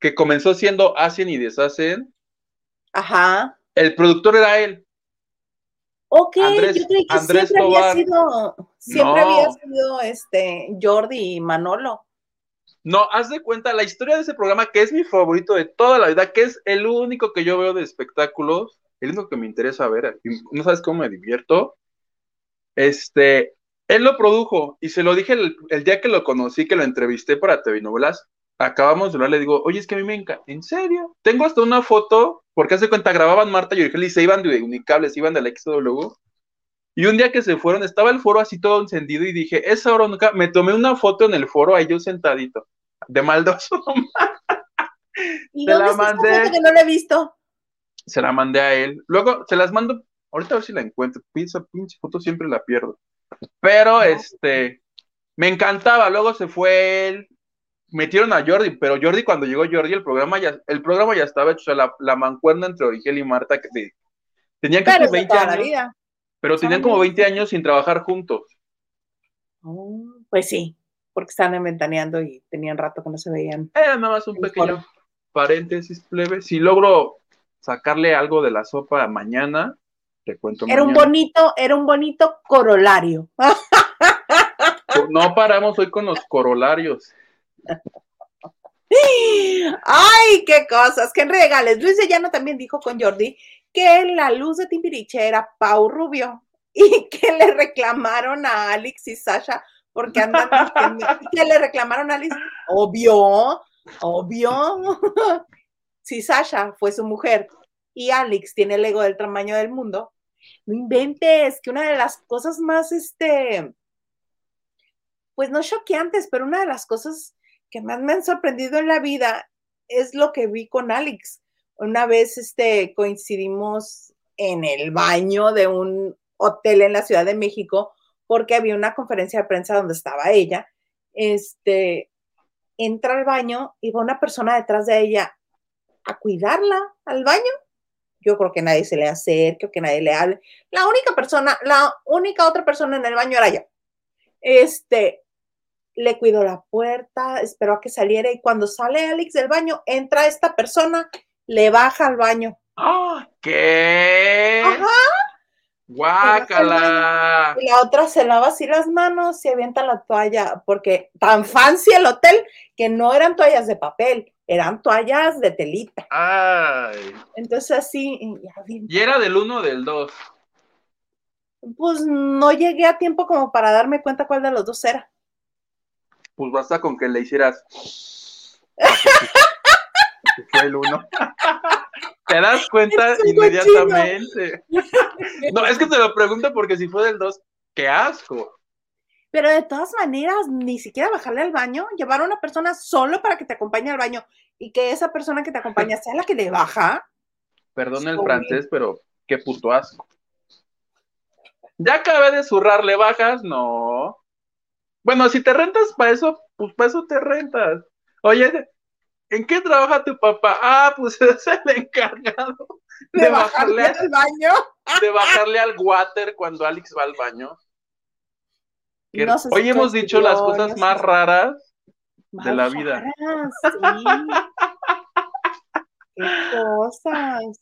que comenzó siendo Hacen y Deshacen, Ajá. el productor era él. Ok, Andrés- yo creí que Andrés siempre Tobar. había sido, siempre No. había sido este Jordi y Manolo. No, haz de cuenta la historia de ese programa que es mi favorito de toda la vida, que es el único que yo veo de espectáculos, el único que me interesa ver, no sabes cómo me divierto. Este, él lo produjo y se lo dije el, el día que lo conocí, que lo entrevisté para TV Novelas. Acabamos de hablar, le digo, oye, es que a mí me encanta, ¿en serio? Tengo hasta una foto, porque hace cuenta, grababan Marta y Origel y se iban de Unicables, se iban de la XW. Y un día que se fueron, estaba el foro así todo encendido y dije, esa hora nunca, me tomé una foto en el foro, ahí yo sentadito, de maldoso. ¿Y dónde la esta mandé. foto que no la he visto? se la mandé a él. Luego se las mando, ahorita a ver si la encuentro. Esa pinche foto siempre la pierdo. Pero este, me encantaba. Luego se fue él. Metieron a Jordi, pero Jordi, cuando llegó Jordi, el programa ya, el programa ya estaba hecho. O sea, la, la mancuerna entre Origel y Marta, que te- tenían Pero casi es de 20 toda la años, vida. pero tenían como 20 años sin trabajar juntos. Oh, pues sí, porque estaban inventaneando y tenían rato que no se veían. Era nada más un pequeño foro. paréntesis, plebe. Si logro sacarle algo de la sopa mañana, te cuento Era un bonito, era un bonito corolario. No paramos hoy con los corolarios. Ay, qué cosas, qué regales. Luis de Llano también dijo con Jordi que la luz de Timbiriche era Pau Rubio y que le reclamaron a Alex y Sasha porque andan y que le reclamaron a Alex. Obvio, obvio. Si Sasha fue su mujer y Alex tiene el ego del tamaño del mundo, no inventes que una de las cosas más, este, pues no choqueantes, pero una de las cosas que más me han sorprendido en la vida es lo que vi con Alex. Una vez este, coincidimos en el baño de un hotel en la Ciudad de México porque había una conferencia de prensa donde estaba ella. Este, entra al baño y va una persona detrás de ella a cuidarla al baño. Yo creo que nadie se le acerque o que nadie le hable. La única persona, la única otra persona en el baño era yo. Este, le cuidó la puerta, esperó a que saliera y cuando sale Alex del baño, entra esta persona, le baja al baño. ¡Ah! ¿Qué? Ajá. ¡Guácala! Y la otra se lava así las manos y avienta la toalla, porque tan fancy el hotel que no eran toallas de papel, eran toallas de telita. ¡Ay! Entonces así, y ya bien, Y era del 1 o del 2. pues no llegué a tiempo como para darme cuenta cuál de los dos era. Pues basta con que le hicieras. Fue el 1. Te das cuenta inmediatamente. No, es que te lo pregunto porque si fue del 2, qué asco. Pero de todas maneras, ni siquiera bajarle al baño, llevar a una persona solo para que te acompañe al baño y que esa persona que te acompaña sea la que le baja. Perdón el francés, pero qué puto asco. Ya acabé de zurrarle bajas, no. Bueno, si te rentas para eso, pues para eso te rentas. Oye, ¿en qué trabaja tu papá? Ah, pues es el encargado De, de bajarle bajarle, al baño. de bajarle al water cuando Alex va al baño. Qué- No sé si Hoy hemos dicho las cosas más raras. de la vida. raras, sí. Qué cosas.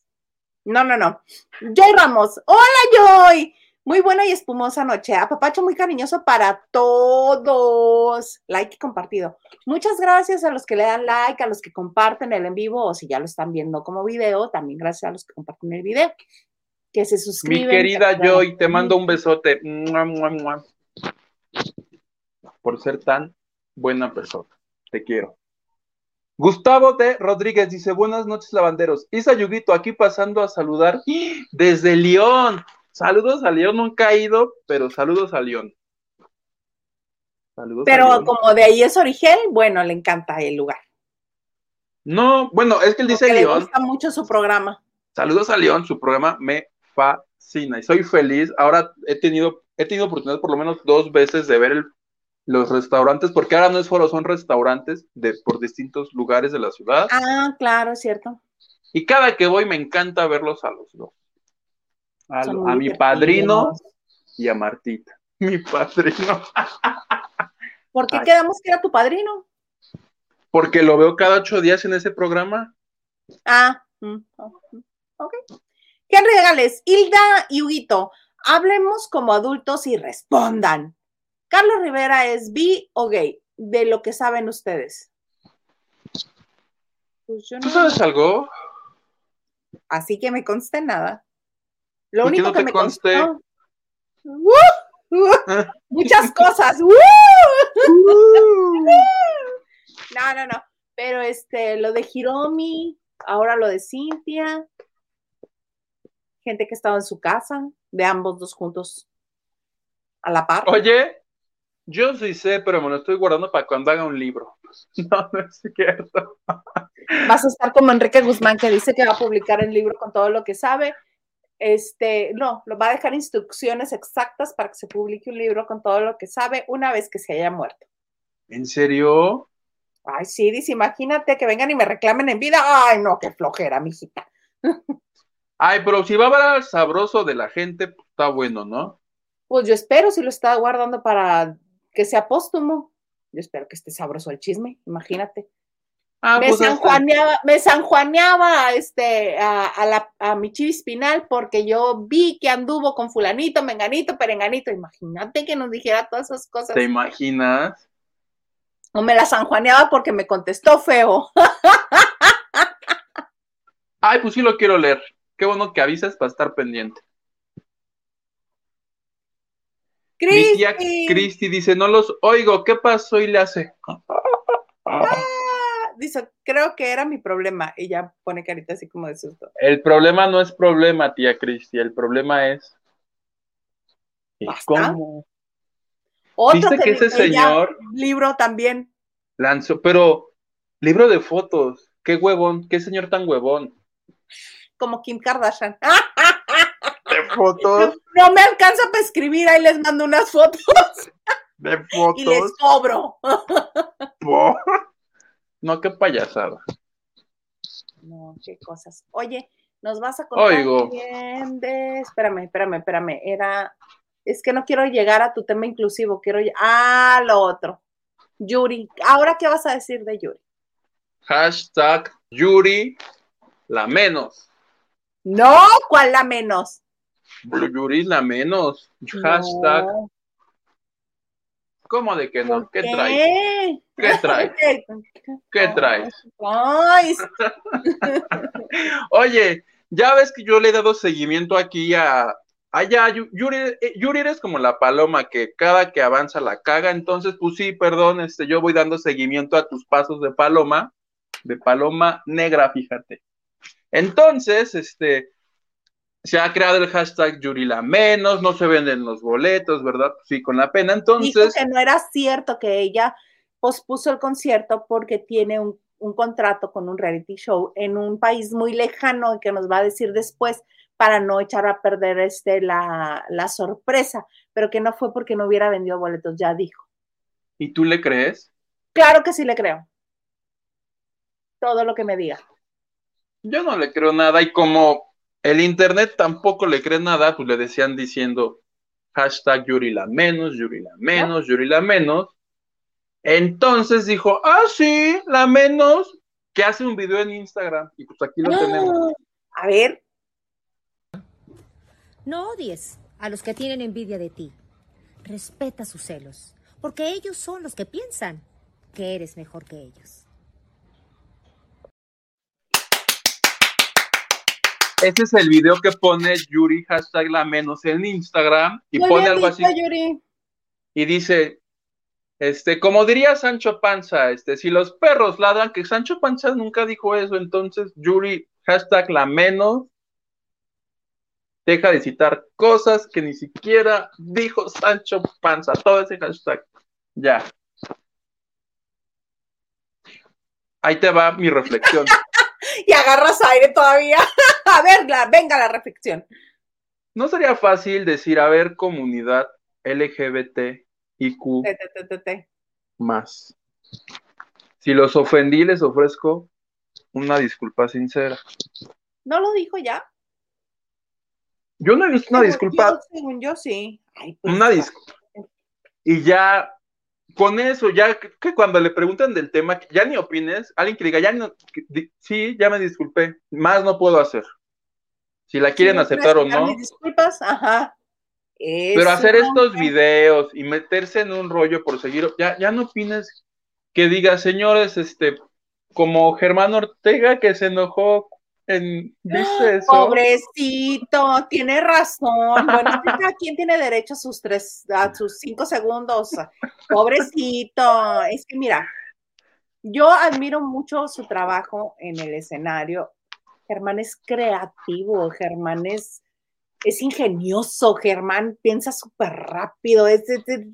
No, no, no. Joy Ramos. Hola, Joy. Muy buena y espumosa noche. Apapacho muy cariñoso para todos. Like y compartido. Muchas gracias a los que le dan like, a los que comparten el en vivo o si ya lo están viendo como video, también gracias a los que comparten el video. Que se Mi suscriben. querida que- Joy, te mando un besote. Mua, mua, mua. Por ser tan buena persona. Te quiero. Gustavo de Rodríguez dice: Buenas noches, lavanderos. Isa Yuguito, aquí pasando a saludar desde León. Saludos a León, nunca he ido, pero saludos a León. Saludos a Pero León. como de ahí es origen, bueno, le encanta el lugar. No, bueno, es que él dice Porque le León. gusta mucho su programa. Saludos a León, su programa me fascina y soy feliz. Ahora he tenido, he tenido oportunidad por lo menos dos veces de ver el- los restaurantes, porque ahora no es foro, son restaurantes de, por distintos lugares de la ciudad. Ah, claro, es cierto. Y cada que voy me encanta verlos a los dos. A, mi padrino y a Martita. Mi padrino. ¿Por qué Ay. quedamos que era tu padrino? Porque lo veo cada ocho días en ese programa. Ah, mm, oh, ok. Henry Gales, Hilda y Huguito, hablemos como adultos y respondan. Carlos Rivera es bi o gay, de lo que saben ustedes. Pues yo ¿Tú no, sabes algo? así que me conste nada. Lo ¿Y qué único no que me conste? constó. ¡Uh! ¡Uh! muchas cosas. ¡Uh! No, no, no. Pero este, lo de Hiromi, ahora lo de Cintia, gente que estaba en su casa, de ambos dos juntos a la par. Oye, yo sí sé, pero me lo estoy guardando para cuando haga un libro. No, no es cierto. Vas a estar como Enrique Guzmán, que dice que va a publicar el libro con todo lo que sabe. Este, no, lo va a dejar instrucciones exactas para que se publique un libro con todo lo que sabe una vez que se haya muerto. ¿En serio? Ay, sí, dice, imagínate que vengan y me reclamen en vida. Ay, no, qué flojera, mijita. Ay, pero si va a hablar sabroso de la gente, pues, está bueno, ¿no? Pues yo espero si lo está guardando para que sea póstumo. Yo espero que esté sabroso el chisme, imagínate. Ah, me, pues sanjuaneaba, me sanjuaneaba este, a, a la, a mi chivi espinal porque yo vi que anduvo con fulanito, menganito, perenganito. Imagínate que nos dijera todas esas cosas. ¿Te imaginas? O me la sanjuaneaba porque me contestó feo. Ay, pues sí lo quiero leer. Qué bueno que avisas para estar pendiente. Mi tía Cristi. Cristi dice, no los oigo, ¿qué pasó? Y le hace. Ah, dice, creo que era mi problema. Y ya pone carita así como de susto. El problema no es problema, tía Cristi, el problema es. ¿Y ¿Basta? cómo? Otro ¿Viste que ese señor libro también. lanzó, pero libro de fotos? Qué huevón, qué señor tan huevón. como Kim Kardashian. ¡Ah! Fotos, No me alcanza para escribir, ahí les mando unas fotos de y les fotos. cobro. po. No, qué payasada. No, qué cosas. Oye, nos vas a contar Oigo. bien de... Espérame, espérame, espérame. Era... Es que no quiero llegar a tu tema inclusivo, quiero... Ah, lo otro. Yuri. ¿Ahora qué vas a decir de Yuri? Hashtag Yuri la menos. No, ¿cuál la menos? Yuri la menos. Hashtag. No. ¿Cómo de que no? ¿Por ¿Qué traes? qué? ¿Qué traes? ¿Qué traes? Oye, ya ves que yo le he dado seguimiento aquí a. Allá, Yu- Yuri, eh, Yuri eres como la paloma que cada que avanza la caga, entonces pues sí, perdón, este, yo voy dando seguimiento a tus pasos de paloma, de paloma negra, fíjate. Entonces, este, se ha creado el hashtag Yuri la menos, no se venden los boletos, ¿verdad? Sí, con la pena. dijo Entonces, que no era cierto que ella pospuso el concierto porque tiene un, un contrato con un reality show en un país muy lejano que nos va a decir después para no echar a perder este, la, la sorpresa, pero que no fue porque no hubiera vendido boletos, ya dijo. ¿y tú le crees? Claro que sí le creo. Todo lo que me diga. Yo no le creo nada y como el internet tampoco le cree nada, pues le decían diciendo hashtag Yuri la menos, Yuri la menos, Yuri la menos. Entonces dijo, ah, sí, la menos, que hace un video en Instagram. Y pues aquí lo tenemos. A ver, No odies a los que tienen envidia de ti. Respeta sus celos, porque ellos son los que piensan que eres mejor que ellos. Ese es el video que pone Yuri hashtag la menos en Instagram y muy pone algo así Yuri. y dice, este, como diría Sancho Panza, este, si los perros ladran, que Sancho Panza nunca dijo eso, entonces Yuri, hashtag la menos, deja de citar cosas que ni siquiera dijo Sancho Panza, todo ese hashtag, ya. Ahí te va mi reflexión. Y agarras aire todavía. A ver, la- venga la reflexión. ¿No sería fácil decir, a ver, comunidad LGBT, IQ, Te, te, te, te, te. más? Si los ofendí, les ofrezco una disculpa sincera. ¿No lo dijo ya? Yo no he visto una disculpa, yo- según yo, sí. Pues, una disculpa. Y ya, con eso, ya que, cuando le preguntan del tema, ya ni opines, alguien que diga, ya no, que sí, ya me disculpé, más no puedo hacer. Si la quieren aceptar o no. mis disculpas, ajá. Pero hacer estos videos y meterse en un rollo por seguir, ya, ya no opines que diga, señores, este, como Germán Ortega que se enojó en, ¿viste eso? Pobrecito, tiene razón. Bueno, es que cada quien tiene derecho a sus tres, a sus cinco segundos. Pobrecito. Es que mira, yo admiro mucho su trabajo en el escenario. Germán es creativo, Germán es, es ingenioso, Germán piensa súper rápido, es de-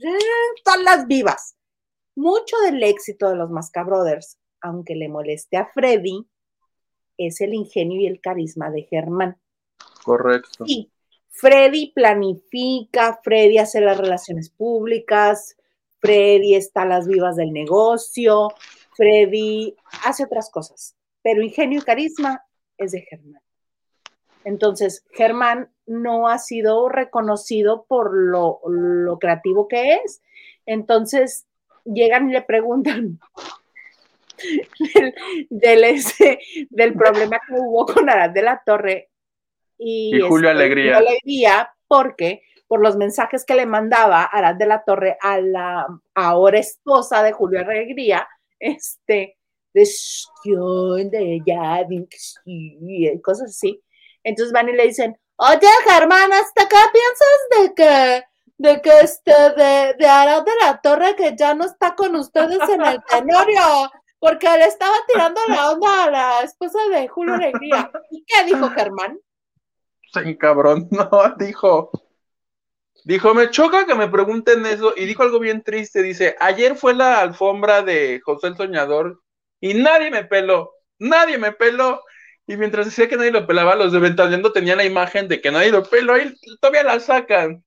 todas las vivas. Mucho del éxito de los Mascabrothers, aunque le moleste a Freddy, es el ingenio y el carisma de Germán. Correcto. Sí, Freddy planifica, Freddy hace las relaciones públicas, Freddy está a las vivas del negocio, Freddy hace otras cosas, pero ingenio y carisma es de Germán. Entonces, Germán no ha sido reconocido por lo, lo creativo que es. Entonces, llegan y le preguntan del, del ese- del problema que hubo con Arad de la Torre y, Y Julio este, Alegría. Alegría, porque por los mensajes que le mandaba Arad de la Torre a la ahora esposa de Julio Alegría, este, de "Shkion, de ya, cosas así. Entonces van y le dicen, oye Germán, ¿hasta acá piensas de que, de que este, de, de Arad de la Torre que ya no está con ustedes en el tenorio? Porque le estaba tirando la onda a la esposa de Julio Alegría. ¿Y qué dijo Germán? Sí, cabrón, no, dijo. Dijo, me choca que me pregunten eso. Y dijo algo bien triste. Dice, ayer fue la alfombra de José el Soñador y nadie me peló. Nadie me peló. Y mientras decía que nadie lo pelaba, los de Ventaneando tenían la imagen de que nadie lo peló y todavía la sacan.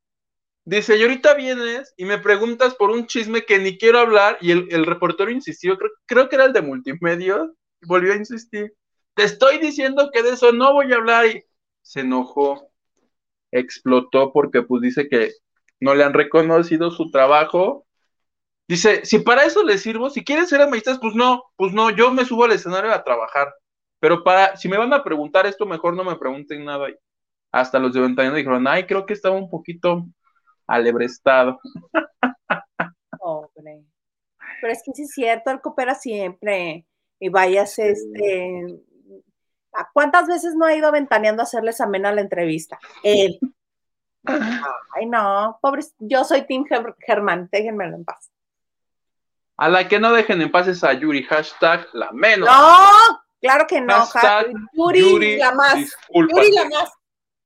Dice, y ahorita vienes y me preguntas por un chisme que ni quiero hablar, y el, el reportero insistió, creo, creo que era el de multimedia, volvió a insistir. Te estoy diciendo que de eso no voy a hablar, y se enojó, explotó porque pues dice que no le han reconocido su trabajo. Dice, si para eso le sirvo, si quieren ser amistades, pues no, pues no, yo me subo al escenario a trabajar. Pero para, si me van a preguntar esto, mejor no me pregunten nada. Hasta los de Ventaneando dijeron, ay, creo que estaba un poquito alebrestado. Pobre. Pero es que sí es cierto, él coopera siempre. Y vayas, este. ¿a ¿Cuántas veces no ha ido ventaneando a hacerles amena la entrevista? Él. Ay, no, pobre. Yo soy Tim Ger- Germán, déjenmelo en paz. A la que no dejen en paz es a Yuri, hashtag la menos. No, claro que no. Hashtag ja- Yuri, la más. discúlpate. Yuri, la más.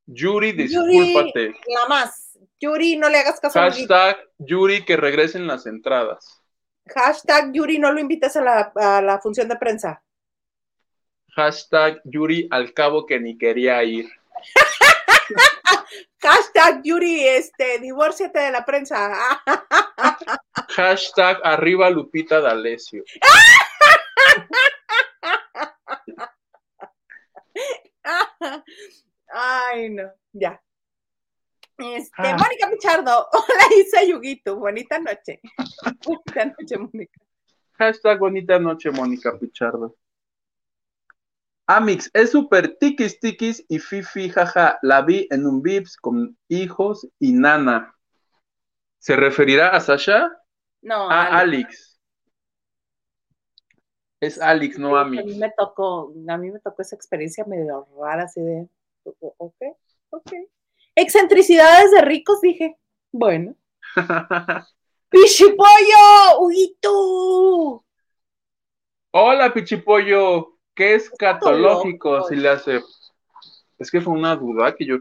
Yuri, Yuri, discúlpate. la más. Yuri, no le hagas caso a. Hashtag Yuri, que regresen las entradas. Hashtag Yuri, no lo invites a la, a la función de prensa. Hashtag Yuri, al cabo que ni quería ir. Hashtag Yuri, este, divórciate de la prensa. Hashtag arriba Lupita D'Alessio. Ay, no, ya. Este, Ah. Mónica Pichardo, hola Isa Yuguito, bonita noche. Bonita noche, Mónica. Hashtag bonita noche, Mónica Pichardo. Amix, es súper tiquis tiquis y fifi, jaja. La vi en un Vips con hijos y nana. ¿Se referirá a Sasha? No, A Alex. Alex. Es Alex, no A mí Amix. me tocó, a mí me tocó esa experiencia medio rara, así de, ok, ok. Excentricidades de ricos, dije, bueno. ¡Pichipollo! ¡Huguito! Hola, Pichipollo. ¿Qué es catológico? Si le hace. Es que fue una duda que yo.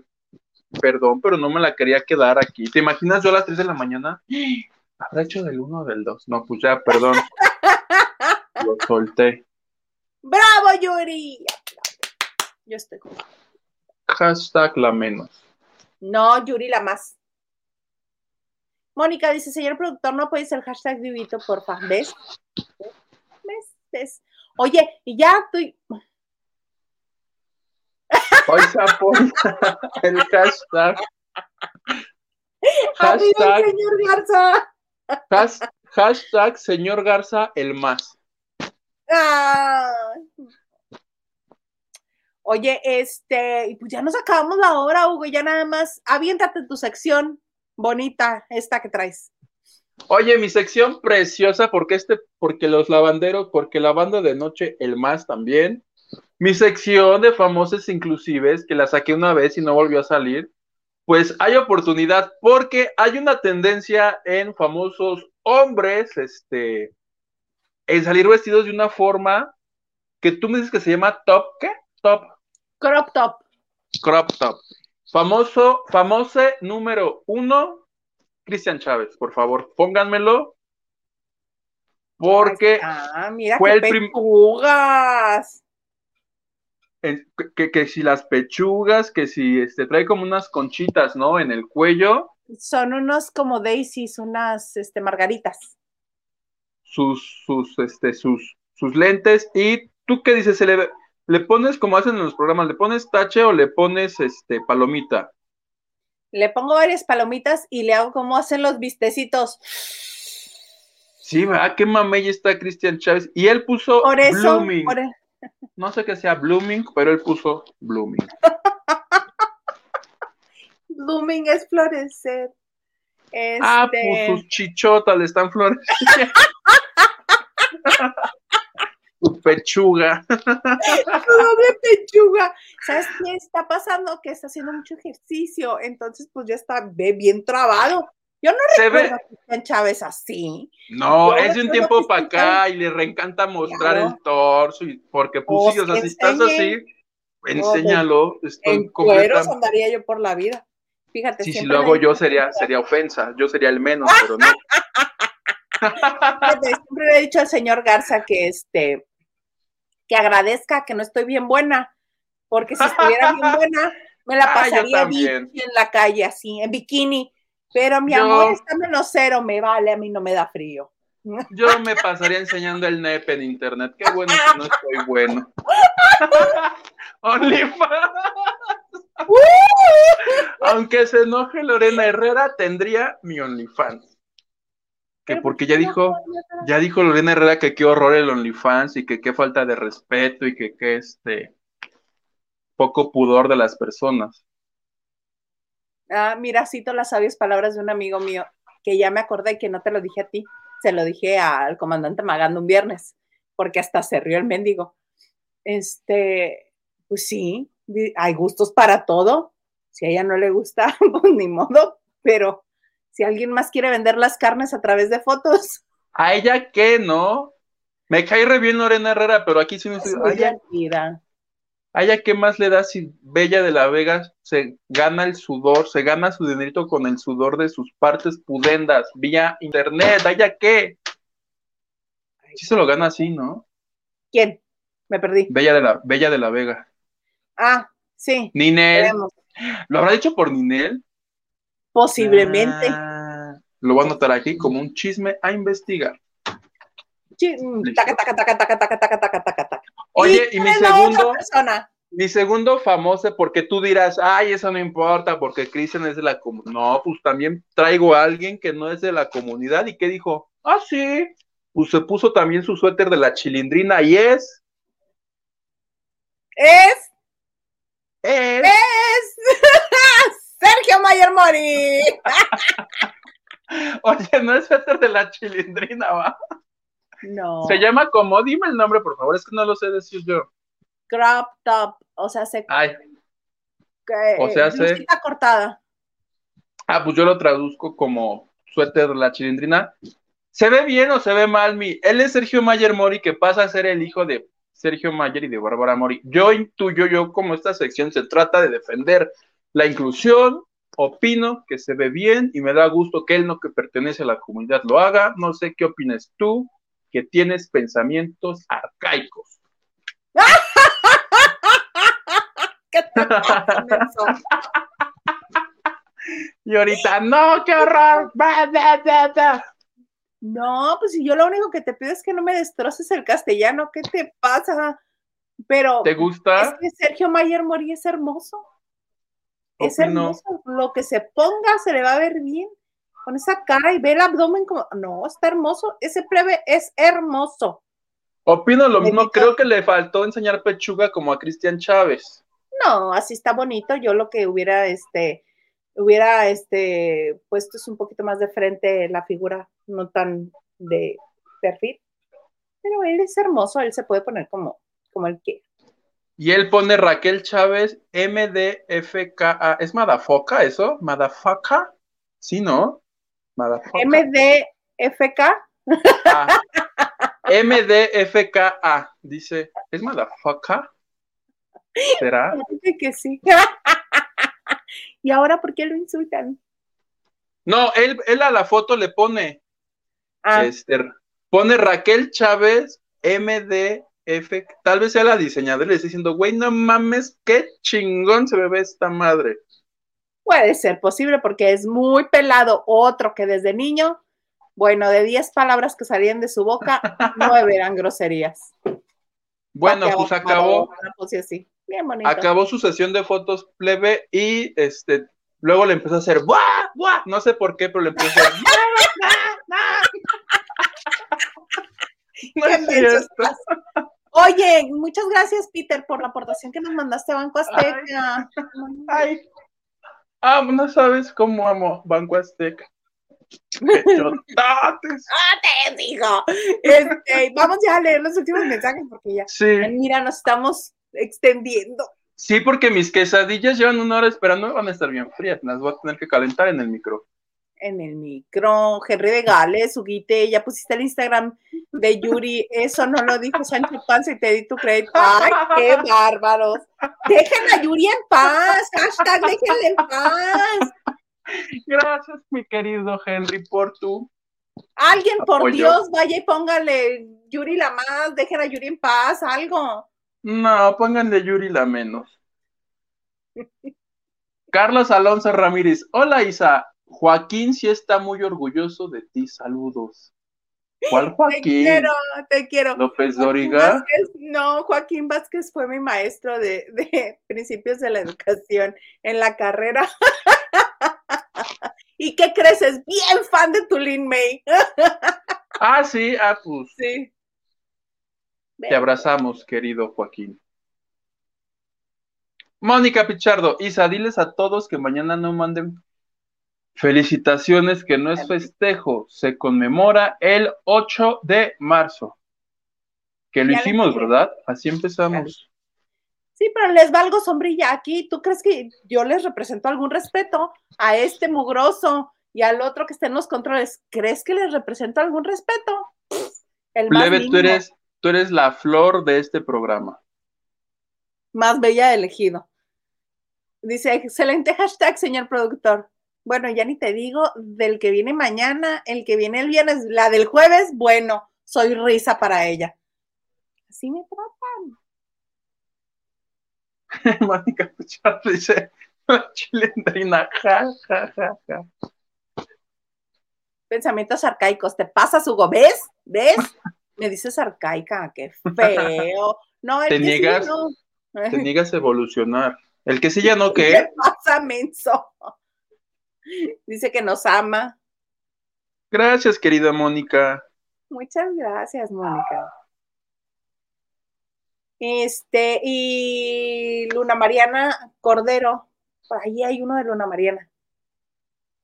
Perdón, pero no me la quería quedar aquí. ¿Te imaginas yo a las 3 de la mañana? ¿Habrá hecho del 1 o del 2? No, pues ya, perdón. Lo solté. ¡Bravo, Yuri! Yo estoy con- Hashtag la menos. No, Yuri la más. Mónica dice, señor productor, no puede ser hashtag divito, porfa. ¿Ves? ¿Ves? ¿Ves? Oye, y ya estoy. Hoy se apoya el hashtag. Hashtag, el señor Garza. has- hashtag señor Garza el más. Ah. Oye, este, pues ya nos acabamos la hora, Hugo, ya nada más, aviéntate tu sección bonita, esta que traes. Oye, mi sección preciosa, porque este, porque los lavanderos, porque la banda de noche, el más también. Mi sección de famosos inclusives, que la saqué una vez y no volvió a salir. Pues hay oportunidad, porque hay una tendencia en famosos hombres, este, en salir vestidos de una forma que tú me dices que se llama top, ¿qué? Top Crop top. crop top. Famoso, famoso número uno, Cristian Chávez, por favor, pónganmelo. Porque Ah, mira fue qué el pechugas. en- que, que si las pechugas, que si este, trae como unas conchitas, ¿no? En el cuello, Son unos como daisies, unas este, margaritas. sus, sus, este, sus, sus lentes. Y tú qué dices, ¿Se le, le pones como hacen en los programas, le pones tache o le pones este palomita. Le pongo varias palomitas y le hago como hacen los vistecitos. Sí, ¿verdad? Qué mamey está Cristian Chávez. Y él puso Por eso, blooming. por e- No sé qué sea blooming, pero él puso blooming. blooming es florecer. Ah, Este, pues sus chichotas le están floreciendo. Su pechuga. su doble pechuga. ¿Sabes qué está pasando? Que está haciendo mucho ejercicio, entonces pues ya está bien trabado. Yo no Se recuerdo ve. a Cristian Chávez así. No, Yo es de un tiempo para acá y le reencanta mostrar Claro. el torso. Y, porque, pues Pues sí, o sea, si estás enseñe. así, enséñalo. Estoy En cueros completa- andaría yo por la vida. Fíjate, Sí, si lo hago yo sería, sería ofensa. Yo sería el menos, pero no. Fíjate, siempre le he dicho al señor Garza que este que agradezca que no estoy bien buena, porque si estuviera bien buena, me la Ah, pasaría bichi en la calle así, en bikini. Pero mi Yo- amor está menos cero, me vale, a mí no me da frío. Yo me pasaría enseñando el nepe en internet. Qué bueno que no estoy bueno. OnlyFans. Aunque se enoje Lorena Herrera, tendría mi OnlyFans. Que Pero porque ¿por ya dijo, ya dijo Lorena Herrera que qué horror el OnlyFans y que qué falta de respeto y que qué este poco pudor de las personas. Ah, mira, cito las sabias palabras de un amigo mío, que ya me acordé que no te lo dije a ti, se lo dije al comandante Magando un viernes, porque hasta se rió el mendigo. Este, pues sí, hay gustos para todo. Si a ella no le gusta, pues ni modo, pero si alguien más quiere vender las carnes a través de fotos, ¿A ella qué, no? Me cae re bien Lorena Herrera, pero aquí sí me es estoy. muy ¿A ella, divertida. a ella qué más le da si Bella de la Vega se gana el sudor, se gana su dinerito con el sudor de sus partes pudendas vía internet? ¿A ella qué? Sí se lo gana así, ¿no? ¿Quién? Me perdí. Bella de la, Bella de la Vega. Ah, sí, Ninel. ¿Lo habrá dicho por Ninel? posiblemente. Ah, lo voy a anotar aquí como un chisme a investigar. Sí, Listo. taca, taca, taca, taca, taca, taca, taca, taca, taca. Oye, y mi segundo, persona? mi segundo famoso, porque tú dirás, ay, eso no importa, porque Cristian es de la comunidad. No, pues también traigo a alguien que no es de la comunidad y que dijo, ah, sí, pues se puso también su suéter de la chilindrina y es, Es, es, es Sergio Mayer Mori. oye, no es suéter de la chilindrina, va. No. Se llama como, dime el nombre, por favor, es que no lo sé decir yo. crop top, o sea, se Ay, que- o sea, se- cortada. Ah, pues yo lo traduzco como suéter de la chilindrina. ¿Se ve bien o se ve mal mi? Él es Sergio Mayer Mori, que pasa a ser el hijo de Sergio Mayer y de Bárbara Mori. Yo intuyo yo como esta sección se trata de defender la inclusión, opino que se ve bien y me da gusto que él no que pertenece a la comunidad lo haga. No sé qué opinas tú, que tienes pensamientos arcaicos. ¿Qué te pasa? Y ahorita, no, qué horror. No, pues si yo lo único que te pido es que no me destroces el castellano, ¿qué te pasa? Pero ¿Te es gusta? que Sergio Mayer Mori es hermoso. Es hermoso. Lo que se ponga se le va a ver bien. Con esa cara y ve el abdomen como. No, está hermoso. Ese plebe es hermoso. Opino lo mismo, creo que le faltó enseñar pechuga como a Cristian Chávez. No, así está bonito. Yo lo que hubiera, este, hubiera, este, puesto es un poquito más de frente la figura, no tan de perfil. Pero él es hermoso, él se puede poner como, como él quiere. Y él pone Raquel Chávez MDFKA. ¿Es Madafoca eso? ¿Madafaca? Sí, ¿no? Madafoca. MDFK, Ah. MDFKA. Dice, ¿es Madafoca? ¿Será? parece que sí. y ahora, ¿por qué lo insultan? No, él, él a la foto le pone, Ah, este, pone Raquel Chávez Tal vez sea la diseñadora y le está diciendo, güey, no mames, qué chingón se me ve esta madre. puede ser posible porque es muy pelado. Otro que desde niño, bueno, de 10 palabras que salían de su boca, nueve eran groserías. Bueno, pues acabó. una pose así. Bien bonito. acabó su sesión de fotos plebe y este luego le empezó a hacer ¡buah! ¡buah! No sé por qué, pero le empezó a hacer No es cierto. Oye, muchas gracias, Peter, por la aportación que nos mandaste a Banco Azteca. Ay. Ah, no sabes cómo amo Banco Azteca. Te digo. Este, vamos ya a leer los últimos mensajes porque ya, Sí, mira, nos estamos extendiendo. sí, porque mis quesadillas llevan una hora esperando, van a estar bien frías, las voy a tener que calentar en el micro. En el micro, Henry de Gales, Huguite, ya pusiste el Instagram de Yuri, eso no lo dijo Sancho Panza y te di tu crédito. ¡Ay, qué bárbaros! Dejen a Yuri en paz, hashtag déjenle en paz. Gracias, mi querido Henry, por tu Alguien, por Apoyo. Dios, vaya y póngale Yuri la más, dejen a Yuri en paz, algo. No, pónganle Yuri la menos. Carlos Alonso Ramírez. Hola Isa. Joaquín sí está muy orgulloso de ti. Saludos. ¿Cuál Te Joaquín? quiero, te quiero. López. Vázquez, no, Joaquín Vázquez fue mi maestro de, de principios de la educación en la carrera. ¿Y qué crees? Es bien fan de Tulin May. Ah, sí, ah, pues Sí. te abrazamos, querido Joaquín. Mónica Pichardo, Isa, diles a todos que mañana no manden felicitaciones, que no es festejo, se conmemora el 8 de marzo. Que lo Ya hicimos. ¿verdad? Así empezamos. Sí, pero les valgo sombrilla aquí. ¿Tú crees que yo les represento algún respeto a este mugroso y al otro que está en los controles? ¿Crees que les represento algún respeto? El más, Plebe, tú eres, tú eres la flor de este programa. más bella elegido. Dice, excelente hashtag, señor productor. Bueno, ya ni te digo del que viene mañana, el que viene el viernes, la del jueves, bueno, soy risa para ella. Así me tratan. Mónica Pichardo dice, la chilendrina, ja, ja, ja, ja. pensamientos arcaicos. ¿Te pasa, Hugo? ¿Ves? ¿Ves? Me dices arcaica, qué feo. No, el Te que sí, niegas. no. Te niegas a evolucionar. El que sí ya no, ¿Qué ¿qué? pasa, menso? Dice que nos ama. Gracias, querida Mónica. Muchas gracias, Mónica. Este, y Luna Mariana Cordero. Por ahí hay uno de Luna Mariana.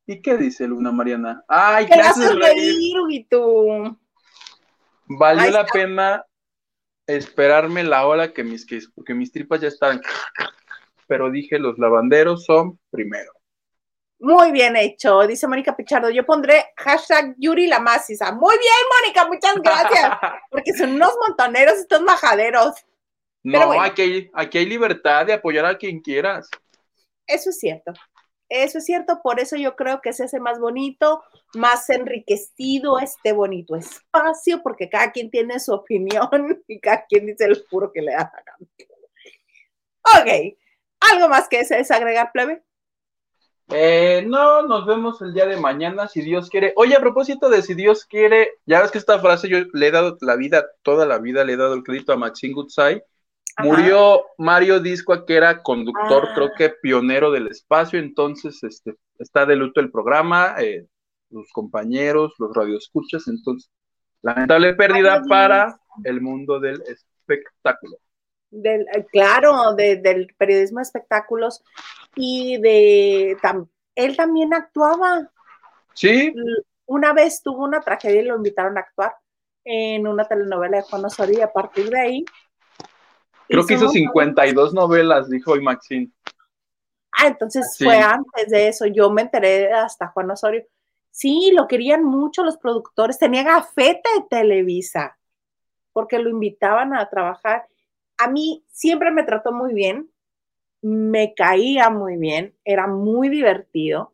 ¿Y qué dice Luna Mariana? Ay, ¿Qué haces reír. Huguito? Valió la pena esperarme la hora que mis, que, que mis tripas ya estaban. Pero dije, los lavanderos son primero. Muy bien hecho, dice Mónica Pichardo. Yo pondré hashtag Yuri la Maciza. Muy bien, Mónica, muchas gracias. Porque son unos montoneros estos majaderos. No, bueno. aquí, hay, aquí hay libertad de apoyar a quien quieras. Eso es cierto. Eso es cierto, por eso yo creo que se hace más bonito, más enriquecido este bonito espacio, porque cada quien tiene su opinión y cada quien dice el puro que le da. Ok, ¿algo más que desees agregar, plebe? Eh, no, nos vemos el día de mañana, si Dios quiere. Oye, a propósito de si Dios quiere, ya ves que esta frase yo le he dado la vida, toda la vida le he dado el crédito a Maxine Goodside. Ajá. Murió Mario Discoa, que era conductor, Ah. creo que pionero del espacio, entonces este, está de luto el programa, eh, los compañeros, los radioescuchas, entonces, lamentable pérdida para el mundo del espectáculo. Del, eh, claro, de- del periodismo de espectáculos y de... tam- él también actuaba. Sí, Una vez tuvo una tragedia y lo invitaron a actuar en una telenovela de Juan Osorio y a partir de ahí... creo que hizo un montón- 52 novelas, dijo hoy Maxine. Ah, entonces Sí. fue antes de eso. Yo me enteré hasta Juan Osorio. Sí, lo querían mucho los productores. Tenía gafeta de Televisa porque lo invitaban a trabajar. A mí siempre me trató muy bien, me caía muy bien, era muy divertido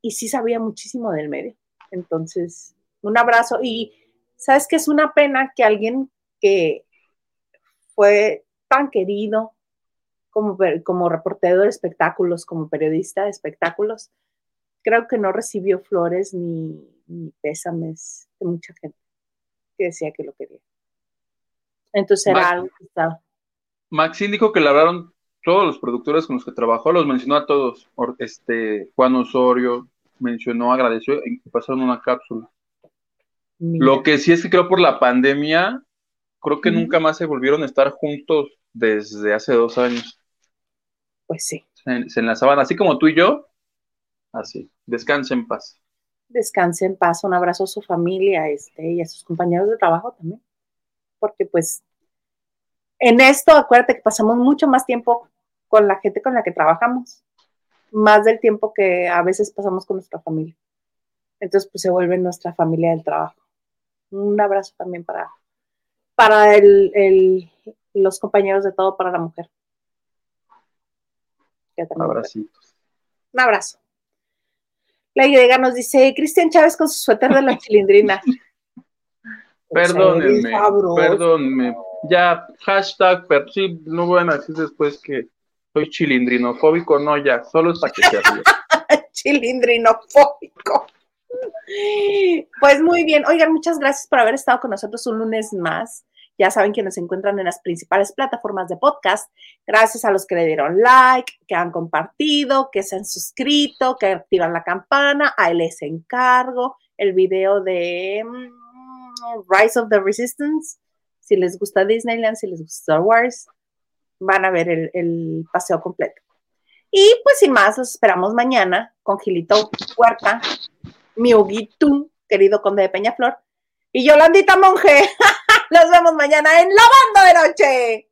y sí sabía muchísimo del medio. Entonces, un abrazo. Y sabes que es una pena que alguien que fue tan querido, como, como reportero de espectáculos, como periodista de espectáculos, creo que no recibió flores ni, ni pésames de mucha gente que decía que lo quería. Entonces era Ma- algo que estaba. Maxine dijo que le hablaron todos los productores con los que trabajó, los mencionó a todos. Este, Juan Osorio mencionó, agradeció y pasaron una cápsula. Mira, Lo que sí es que creo por la pandemia, creo que nunca más se volvieron a estar juntos desde hace dos años. Pues sí, Se, se enlazaban así como tú y yo, así. Descanse en paz. descanse en paz, un abrazo a su familia este, y a sus compañeros de trabajo también. Porque pues en esto acuérdate que pasamos mucho más tiempo con la gente con la que trabajamos, más del tiempo que a veces pasamos con nuestra familia. Entonces pues se vuelve nuestra familia del trabajo. Un abrazo también para, para el, el- los compañeros de todo para la mujer. Abracitos. un abrazo. La nos dice Cristian Chávez con su suéter de la chilindrina. Perdónenme, perdónenme. Ya, hashtag, pero sí, no van a decir después que soy chilindrinofóbico, no, ya, solo es para que se chilindrinofóbico. Pues muy bien. Oigan, muchas gracias por haber estado con nosotros un lunes más. Ya saben que nos encuentran en las principales plataformas de podcast. Gracias a los que le dieron like, que han compartido, que se han suscrito, que activan la campana. Ahí les encargo el video de mm, Rise of the Resistance. Si les gusta Disneyland, si les gusta Star Wars, van a ver el, paseo completo. Y pues sin más, los esperamos mañana con Gilito Puerta, mi querido conde de Peñaflor, y Yolandita Monje. Nos vemos mañana en Lavando de Noche.